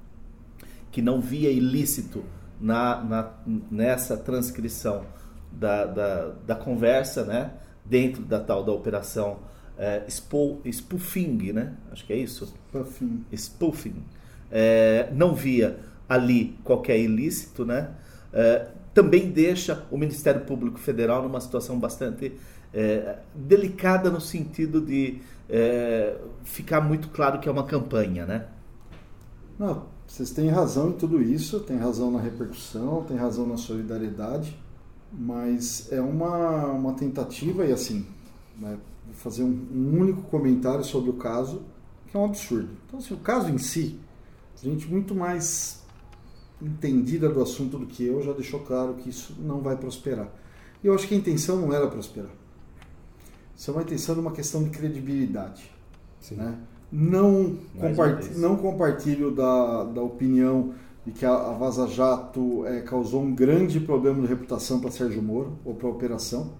que não via ilícito na, na, nessa transcrição da, da, da, conversa, né, dentro da tal da operação é, spoofing, né? Acho que é isso. Spoofing. Spoofing. É, não via ali qualquer ilícito, né? É, também deixa o Ministério Público Federal numa situação bastante é, delicada no sentido de é, ficar muito claro que é uma campanha, né? Não, vocês têm razão em tudo isso, tem razão na repercussão, tem razão na solidariedade, mas é uma, uma tentativa e assim, né, vou fazer um, um, único comentário sobre o caso, que é um absurdo. Então, assim, o caso em si, gente muito mais entendida do assunto do que eu já deixou claro que isso não vai prosperar. E eu acho que a intenção não era prosperar. Isso é uma intenção de uma questão de credibilidade. Sim. Né? Não, compartilho, não compartilho da, da opinião de que a, a Vaza Jato é, causou um grande problema de reputação para Sérgio Moro ou para a operação.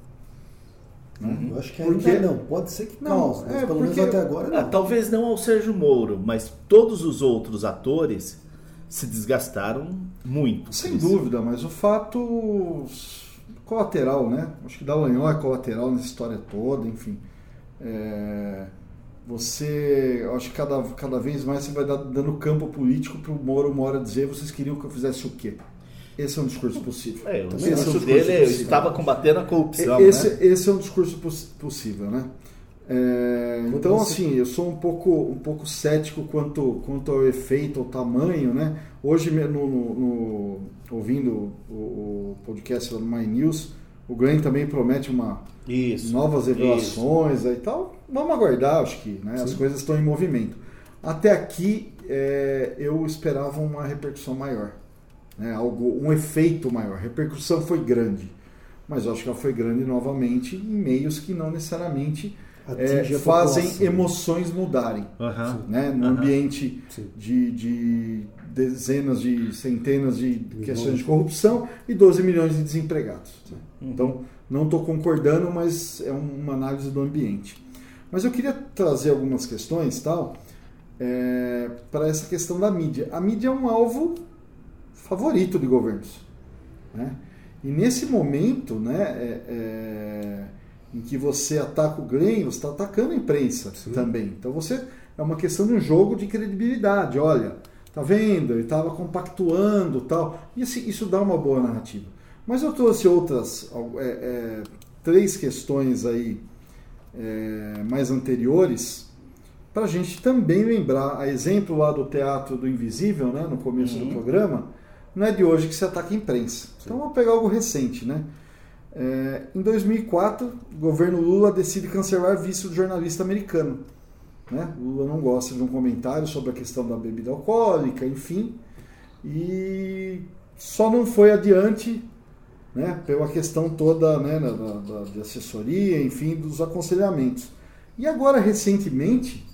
Uhum. Eu acho que ainda porque... não, pode ser que não, cause, mas é, pelo porque... menos até agora não. Ah, talvez não ao Sérgio Moro, mas todos os outros atores se desgastaram muito. Sem dúvida, mas o fato colateral, né? Acho que Dallagnol é colateral nessa história toda, enfim. É... Você, acho que cada, cada vez mais você vai dar, dando campo político para o Moro uma hora dizer vocês queriam que eu fizesse o quê? Esse é um discurso possível. É, o discurso é um discurso dele possível. estava combatendo a corrupção. Esse, né? esse é um discurso possível, né? É, então, assim, eu sou um pouco, um pouco cético quanto, quanto ao efeito, ao tamanho, né? Hoje, no, no ouvindo o, o, podcast do My News, o Glenn também promete uma isso, novas revelações e tal. Vamos aguardar, acho que né? as coisas estão em movimento. Até aqui, é, eu esperava uma repercussão maior né, algo, um efeito maior. A repercussão foi grande, mas eu acho que ela foi grande novamente em meios que não necessariamente é, fazem emoções mudarem. Uhum. Né, no uhum. ambiente de, de, dezenas de centenas de questões de corrupção e 12 milhões de desempregados. Então, não estou concordando, mas é uma análise do ambiente. Mas eu queria trazer algumas questões tal é, para essa questão da mídia. A mídia é um alvo favorito de governos. Né? E nesse momento né, é, é, em que você ataca o Glenn, você está atacando a imprensa Sim. também. Então você é uma questão de um jogo de credibilidade. Olha, tá vendo? Ele estava compactuando tal. E assim, isso dá uma boa narrativa. Mas eu trouxe outras é, é três questões aí é, mais anteriores para a gente também lembrar, a exemplo lá do Teatro do Invisível, né, no começo uhum. do programa, não é de hoje que se ataca a imprensa. Sim. Então vamos pegar algo recente, né? É, em 2004, o governo Lula decide cancelar visto do jornalista americano. Né? Lula não gosta de um comentário sobre a questão da bebida alcoólica, enfim, e só não foi adiante né, pela questão toda né, da, da, de assessoria, enfim, dos aconselhamentos. E agora, recentemente,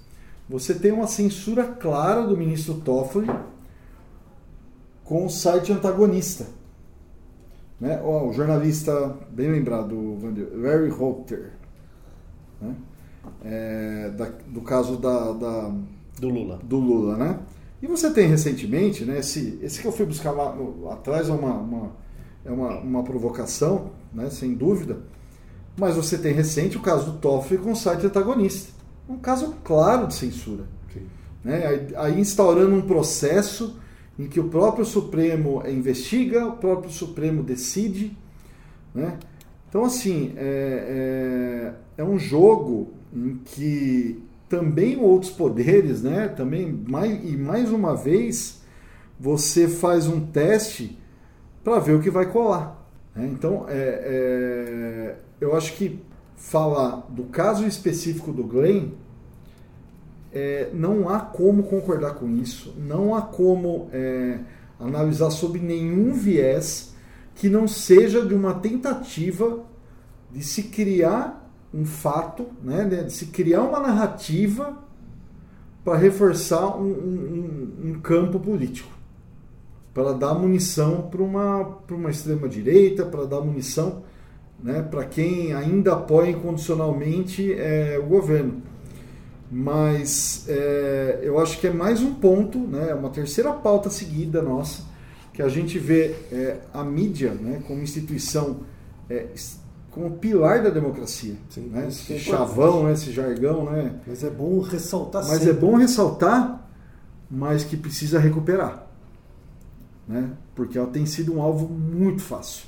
você tem uma censura clara do ministro Toffoli com o site antagonista. Né? O jornalista, bem lembrado, Larry Holter, né? É, da, do caso da, da, do Lula. Do Lula, né? E você tem recentemente, né? Esse, esse que eu fui buscar lá, atrás é uma, uma, é uma, uma provocação, né? Sem dúvida. Mas você tem recente o caso do Toffoli com o site antagonista. Um caso claro de censura. Né? Aí, aí instaurando um processo em que o próprio Supremo investiga, o próprio Supremo decide. Né? Então, assim, é, é, é um jogo em que também outros poderes, né? Também mais, e mais uma vez você faz um teste para ver o que vai colar. Né? Então, é, é, eu acho que falar do caso específico do Glenn é, não há como concordar com isso, não há como é, analisar sob nenhum viés que não seja de uma tentativa de se criar um fato, né, de se criar uma narrativa para reforçar um, um, um, campo político, para dar munição para uma, uma extrema-direita, para dar munição né, para quem ainda apoia incondicionalmente é, o governo. Mas é, eu acho que é mais um ponto, né, uma terceira pauta seguida nossa, que a gente vê é, a mídia né, como instituição, é, como pilar da democracia. Sim, né, esse é chavão, né, esse jargão. Né, mas é bom ressaltar Mas sempre. é bom ressaltar, mas que precisa recuperar. Né, porque ela tem sido um alvo muito fácil.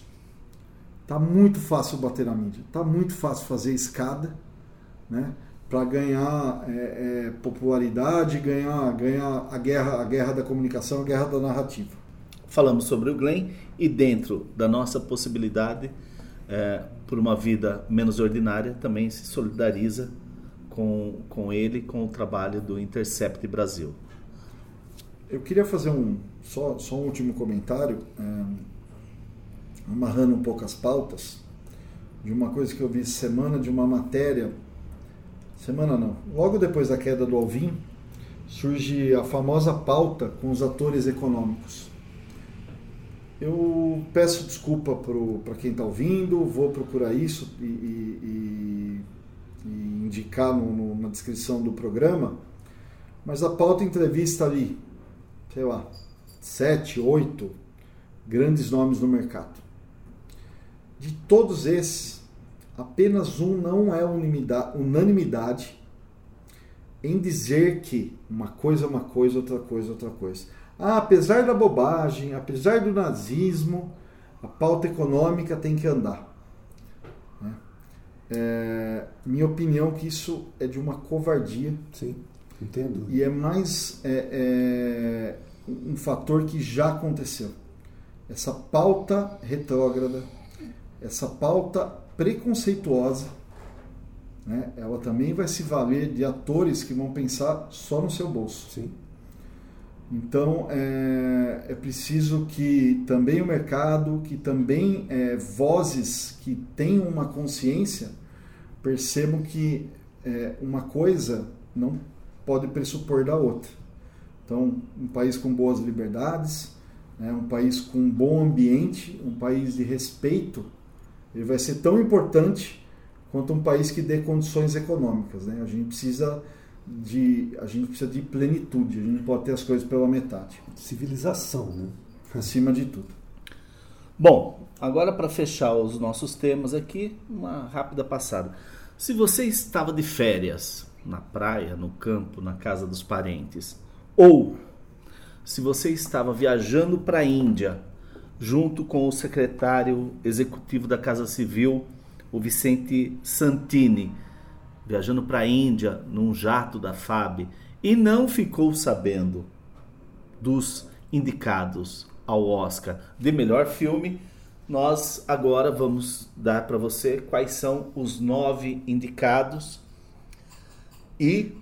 Tá muito fácil bater na mídia, tá muito fácil fazer escada, né? para ganhar é, é, popularidade, ganhar, ganhar a guerra, a guerra da comunicação, a guerra da narrativa. Falamos sobre o Glenn e dentro da nossa possibilidade é, por uma vida menos ordinária também se solidariza com, com ele, com o trabalho do Intercept Brasil. Eu queria fazer um só, só um último comentário, é, amarrando um pouco as pautas, de uma coisa que eu vi semana, de uma matéria semana não, logo depois da queda do Alvin, surge a famosa pauta com os atores econômicos. Eu peço desculpa para quem está ouvindo, vou procurar isso e, e, e indicar no, no, na descrição do programa, mas a pauta entrevista ali, sei lá, sete, oito grandes nomes no mercado. De todos esses, apenas um não é unanimidade em dizer que uma coisa é uma coisa, outra coisa é outra coisa. Ah, apesar da bobagem, apesar do nazismo, a pauta econômica tem que andar. Né? É, minha opinião é que isso é de uma covardia. Sim, entendo. E é mais é, é, um fator que já aconteceu. Essa pauta retrógrada, essa pauta preconceituosa, né? ela também vai se valer de atores que vão pensar só no seu bolso. Sim. Então é, é preciso que também o mercado, que também é, vozes que tenham uma consciência percebam que é, uma coisa não pode pressupor da outra. Então, um país com boas liberdades, né, um país com um bom ambiente, um país de respeito ele vai ser tão importante quanto um país que dê condições econômicas. Né? A gente precisa de a gente precisa de plenitude. A gente não pode ter as coisas pela metade. Civilização, né? acima de tudo. Bom, agora para fechar os nossos temas aqui, uma rápida passada. Se você estava de férias na praia, no campo, na casa dos parentes, ou se você estava viajando para a Índia junto com o secretário executivo da Casa Civil, o Vicente Santini, viajando para a Índia num jato da FAB e não ficou sabendo dos indicados ao Oscar de melhor filme. Nós agora vamos dar para você quais são os nove indicados e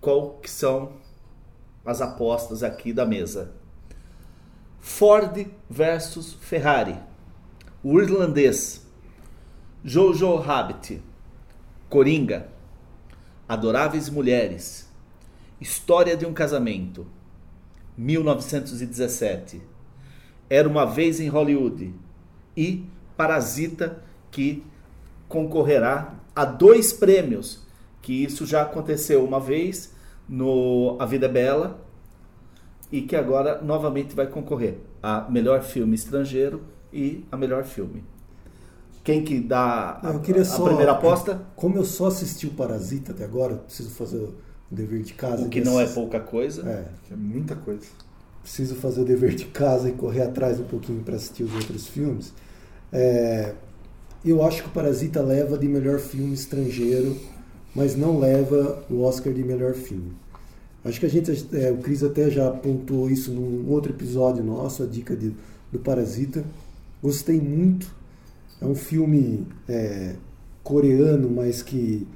qual que são as apostas aqui da mesa. Ford versus Ferrari, O Irlandês, Jojo Rabbit, Coringa, Adoráveis Mulheres, História de um Casamento, 1917, Era uma Vez em Hollywood e Parasita, que concorrerá a dois prêmios, que isso já aconteceu uma vez no A Vida é Bela e que agora novamente vai concorrer a melhor filme estrangeiro e a melhor filme. Quem que dá a, Eu queria a só, primeira aposta? Como eu só assisti o Parasita até agora, preciso fazer o dever de casa. O que não é assistir- pouca coisa. É, É muita coisa. preciso fazer o dever de casa e correr atrás um pouquinho para assistir os outros filmes. É, eu acho que o Parasita leva de melhor filme estrangeiro, mas não leva o Oscar de melhor filme. Acho que a gente, é, o Cris até já apontou isso num outro episódio nosso, a dica de- do Parasita. Gostei muito. É um filme é, coreano, mas que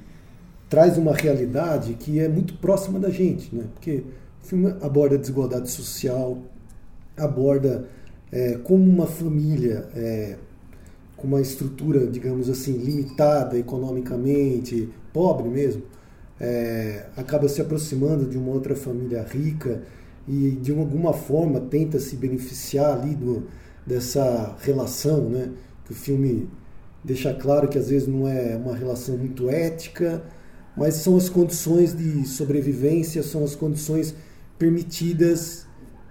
traz uma realidade que é muito próxima da gente, né? Porque o filme aborda a desigualdade social, aborda é, como uma família é, com uma estrutura, digamos assim, limitada economicamente, pobre mesmo, é, acaba se aproximando de uma outra família rica e de alguma forma tenta se beneficiar ali do, dessa relação, né? O filme deixa claro que às vezes não é uma relação muito ética, mas são as condições de sobrevivência, são as condições permitidas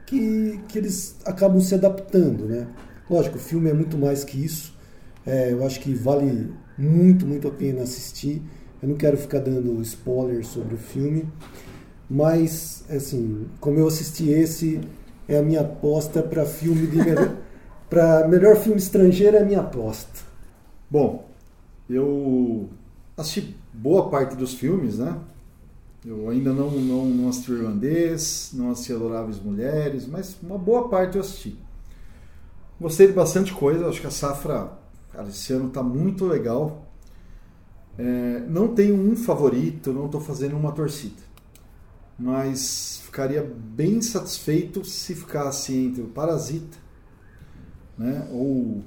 que, que eles acabam se adaptando, né? Lógico, o filme é muito mais que isso. É, eu acho que vale muito, muito a pena assistir. Eu não quero ficar dando spoiler sobre o filme, mas assim, como eu assisti esse, é a minha aposta para filme de melhor, para melhor filme estrangeiro é a minha aposta. Bom, eu assisti boa parte dos filmes, né? Eu ainda não, não, não assisti o Irlandês, não assisti Adoráveis Mulheres, mas uma boa parte eu assisti. Gostei de bastante coisa, acho que a safra, cara, esse ano tá muito legal. É, não tenho um favorito, não estou fazendo uma torcida. Mas ficaria bem satisfeito se ficasse entre o Parasita, né? Ou,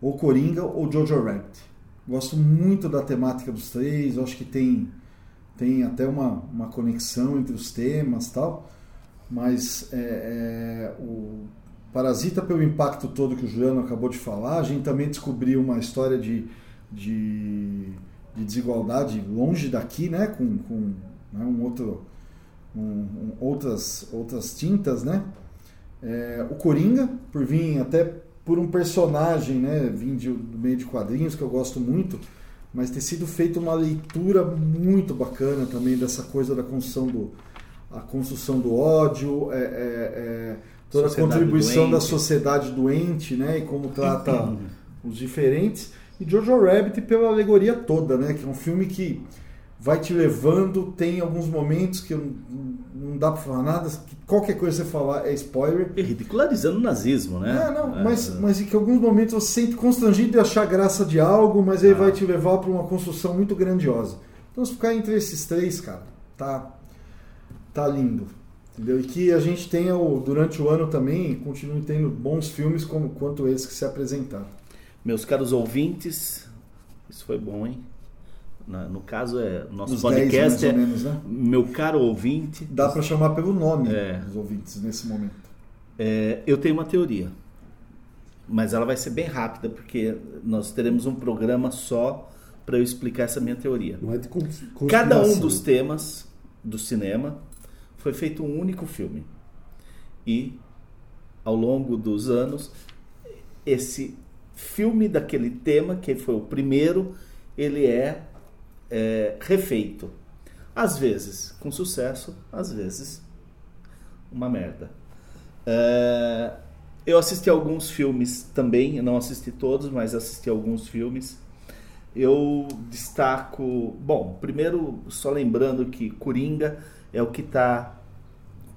ou Coringa ou Jojo Rabbit. Gosto muito da temática dos três, acho que tem, tem até uma, uma conexão entre os temas tal. Mas é, é, o Parasita, pelo impacto todo que o Juliano acabou de falar, a gente também descobriu uma história de, de, de desigualdade longe daqui, né? Com, com né? um outro, um, um, outras, outras tintas, né? É, o Coringa, por vir até por um personagem, né? Vim de, do meio de quadrinhos que eu gosto muito, mas ter sido feita uma leitura muito bacana também dessa coisa da construção do, a construção do ódio, é, é, é, toda Sociedade a contribuição da doente. sociedade doente, né? E como trata os diferentes. E Jojo Rabbit pela alegoria toda, né? Que é um filme que vai te levando, tem alguns momentos que não- não dá pra falar nada, que qualquer coisa que você falar é spoiler. E ridicularizando o nazismo, né? É, não, É, mas, mas em que alguns momentos você se sente constrangido de achar graça de algo, mas aí Ah. vai te levar para uma construção muito grandiosa. Então, se ficar entre esses três, cara, tá, tá lindo. Entendeu? E que a gente tenha, o, durante o ano também, continue tendo bons filmes como quanto esse que se apresentaram. Meus caros ouvintes, isso foi bom, hein? Na- No caso, é nosso Os 10 mais podcast ou é menos, né? meu caro ouvinte. Dá para chamar pelo nome É. dos ouvintes nesse momento. É, eu tenho uma teoria, mas ela vai ser bem rápida porque nós teremos um programa só para eu explicar essa minha teoria. Não é de Cada um dos temas do cinema foi feito um único filme. E ao longo dos anos, esse filme daquele tema, que foi o primeiro, ele é, é, refeito. Às vezes com sucesso, às vezes uma merda. É, eu assisti alguns filmes também, não assisti todos, mas assisti alguns filmes. Eu destaco, bom, primeiro só lembrando que Coringa é o que está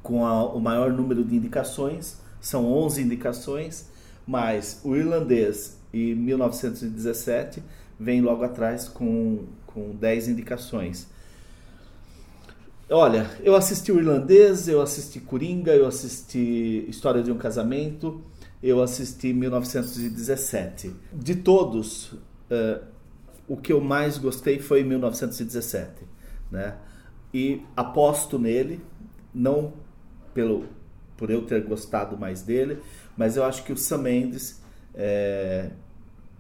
com a- o maior número de indicações, são 11 indicações, mas o irlandês e 1917 vem logo atrás com, com 10 indicações. Olha, eu assisti o Irlandês, eu assisti Coringa, eu assisti História de um Casamento, eu assisti 1917. De todos, uh, o que eu mais gostei foi 1917, né? E aposto nele, não pelo por eu ter gostado mais dele, mas eu acho que o Sam Mendes, é,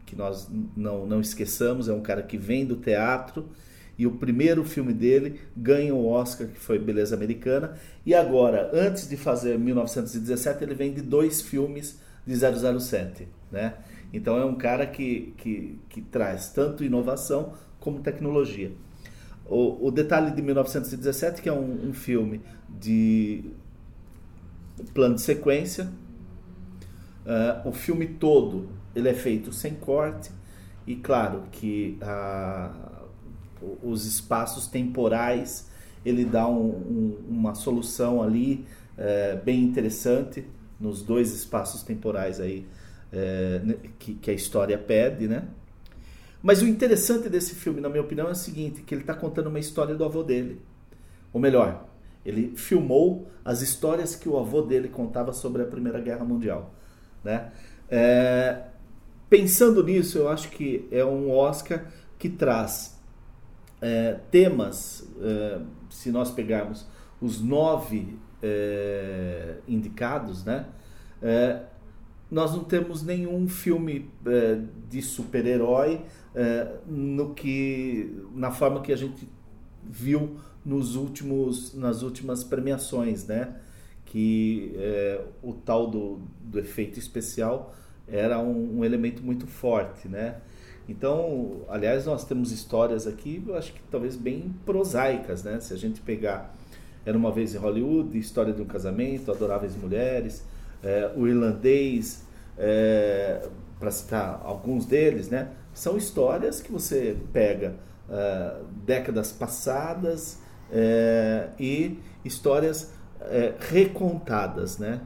que nós não, não esqueçamos, é um cara que vem do teatro e o primeiro filme dele ganha o Oscar, que foi Beleza Americana, e agora, antes de fazer 1917, ele vem de dois filmes de 007, né? Então é um cara que, que, que traz tanto inovação como tecnologia. O, o detalhe de 1917 que é um, um filme de plano de sequência. Uh, o filme todo ele é feito sem corte e claro que uh, os espaços temporais ele dá um, um, uma solução ali uh, bem interessante nos dois espaços temporais aí eh, que, que, a história pede, né? Mas o interessante desse filme, na minha opinião, é o seguinte, que ele está contando uma história do avô dele. Ou melhor, ele filmou as histórias que o avô dele contava sobre a Primeira Guerra Mundial. Né? É, pensando nisso, eu acho que é um Oscar que traz é, temas, é, se nós pegarmos os nove é, indicados, né? É, nós não temos nenhum filme é, de super-herói no que na forma que a gente viu nos últimos, nas últimas premiações, né? Que é, o tal do, do efeito especial era um, um, elemento muito forte, né? Então, aliás, nós temos histórias aqui, eu acho que talvez bem prosaicas, né? Se a gente pegar Era Uma Vez em Hollywood, História de um Casamento, Adoráveis Mulheres, é, O Irlandês, é, para citar alguns deles, né? São histórias que você pega uh, décadas passadas é, e histórias é, recontadas, né?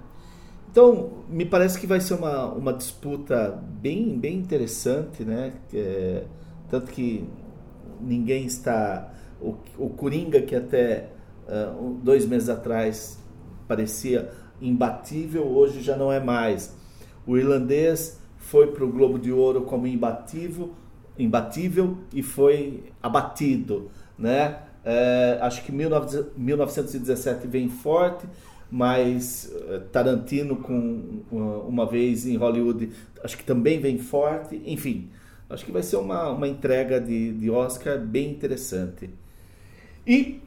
Então, me parece que vai ser uma, uma disputa bem, bem interessante, né? É, tanto que ninguém está... O, o Coringa, que até uh, dois meses atrás parecia imbatível, hoje já não é mais. O irlandês foi para o Globo de Ouro como imbatível, imbatível e foi abatido, né? É, acho que 1917 vem forte, mas é, Tarantino com uma vez em Hollywood acho que também vem forte. Enfim, acho que vai ser uma, uma entrega de, de Oscar bem interessante. E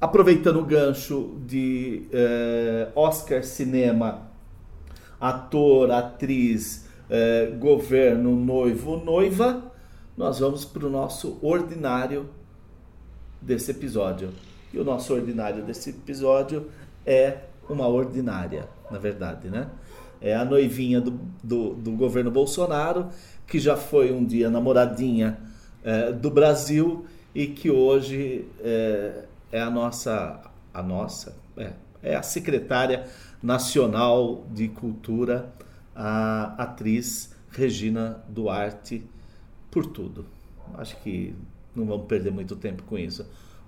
aproveitando o gancho de é, Oscar Cinema, ator, atriz, é, governo, noivo, noiva nós vamos para o nosso ordinário desse episódio. E o nosso ordinário desse episódio é uma ordinária, na verdade, né? É a noivinha do, do, do governo Bolsonaro, que já foi um dia namoradinha é, do Brasil e que hoje é, é a nossa, a nossa, é, é a secretária nacional de cultura, a atriz Regina Duarte por tudo. Acho que não vamos perder muito tempo com isso.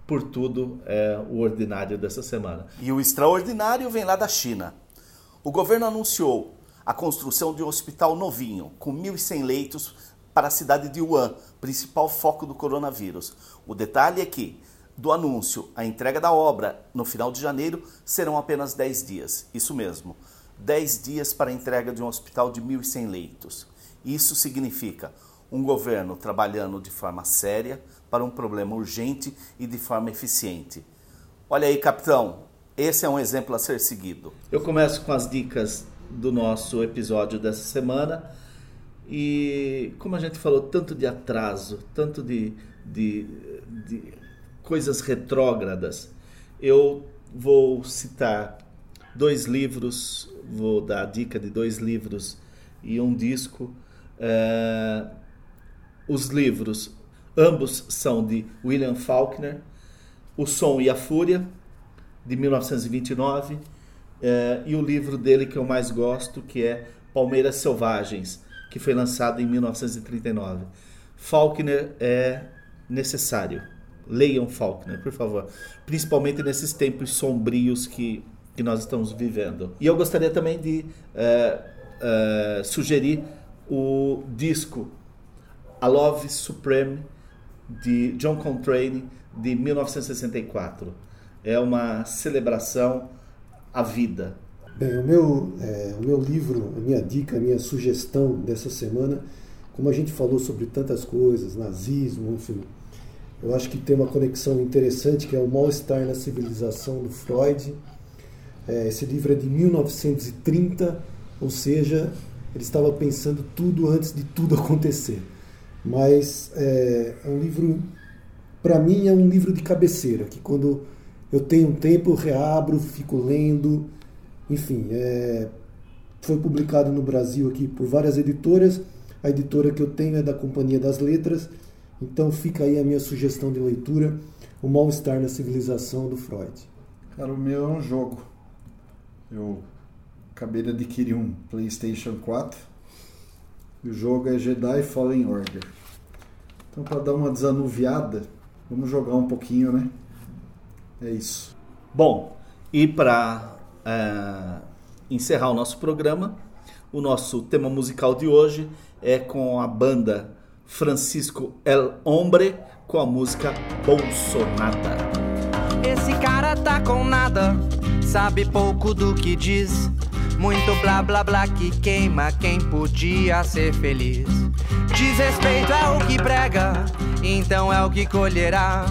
Por tudo é o ordinário dessa semana. E o extraordinário vem lá da China. O governo anunciou a construção de um hospital novinho, com 1.100 leitos, para a cidade de Wuhan, principal foco do coronavírus. O detalhe é que, do anúncio à entrega da obra no final de janeiro, serão apenas 10 dias. Isso mesmo, 10 dias para a entrega de um hospital de 1.100 leitos. Isso significa um governo trabalhando de forma séria para um problema urgente e de forma eficiente. Olha aí, capitão, esse é um exemplo a ser seguido. Eu começo com as dicas do nosso episódio dessa semana. E como a gente falou tanto de atraso, tanto de, de, de coisas retrógradas, eu vou citar dois livros, vou dar a dica de dois livros e um disco. É, os livros, ambos são de William Faulkner, O Som e a Fúria, de 1929, é, e o livro dele que eu mais gosto, que é Palmeiras Selvagens, que foi lançado em 1939. Faulkner é necessário. Leiam Faulkner, por favor. Principalmente nesses tempos sombrios que, que nós estamos vivendo. E eu gostaria também de é, é, sugerir o disco A Love Supreme de John Coltrane de 1964. É uma celebração à vida. Bem, o meu, é, o meu livro, a minha dica, a minha sugestão dessa semana, como a gente falou sobre tantas coisas, nazismo, enfim, eu acho que tem uma conexão interessante que é o Mal-Estar na Civilização do Freud. É, esse livro é de 1930, ou seja, ele estava pensando tudo antes de tudo acontecer. Mas é, é um livro, para mim, é um livro de cabeceira, que quando eu tenho um tempo eu reabro, fico lendo. Enfim, é, foi publicado no Brasil aqui por várias editoras. A editora que eu tenho é da Companhia das Letras então fica aí a minha sugestão de leitura, O Mal-Estar na Civilização do Freud. Cara, o meu é um jogo. Eu acabei de adquirir um PlayStation 4. E o jogo é Jedi Fallen Order. Então, para dar uma desanuviada, vamos jogar um pouquinho, né? É isso. Bom, e para é, encerrar o nosso programa, o nosso tema musical de hoje é com a banda Francisco El Hombre com a música Bolsonada. Esse cara tá com nada, sabe pouco do que diz. Muito blá blá blá que queima quem podia ser feliz. Desrespeito é o que prega, então é o que colherá.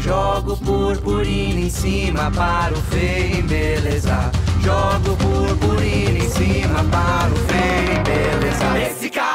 Jogo purpurina em cima para o feio embelezar. Jogo purpurina em cima para o feio embelezar. Esse cara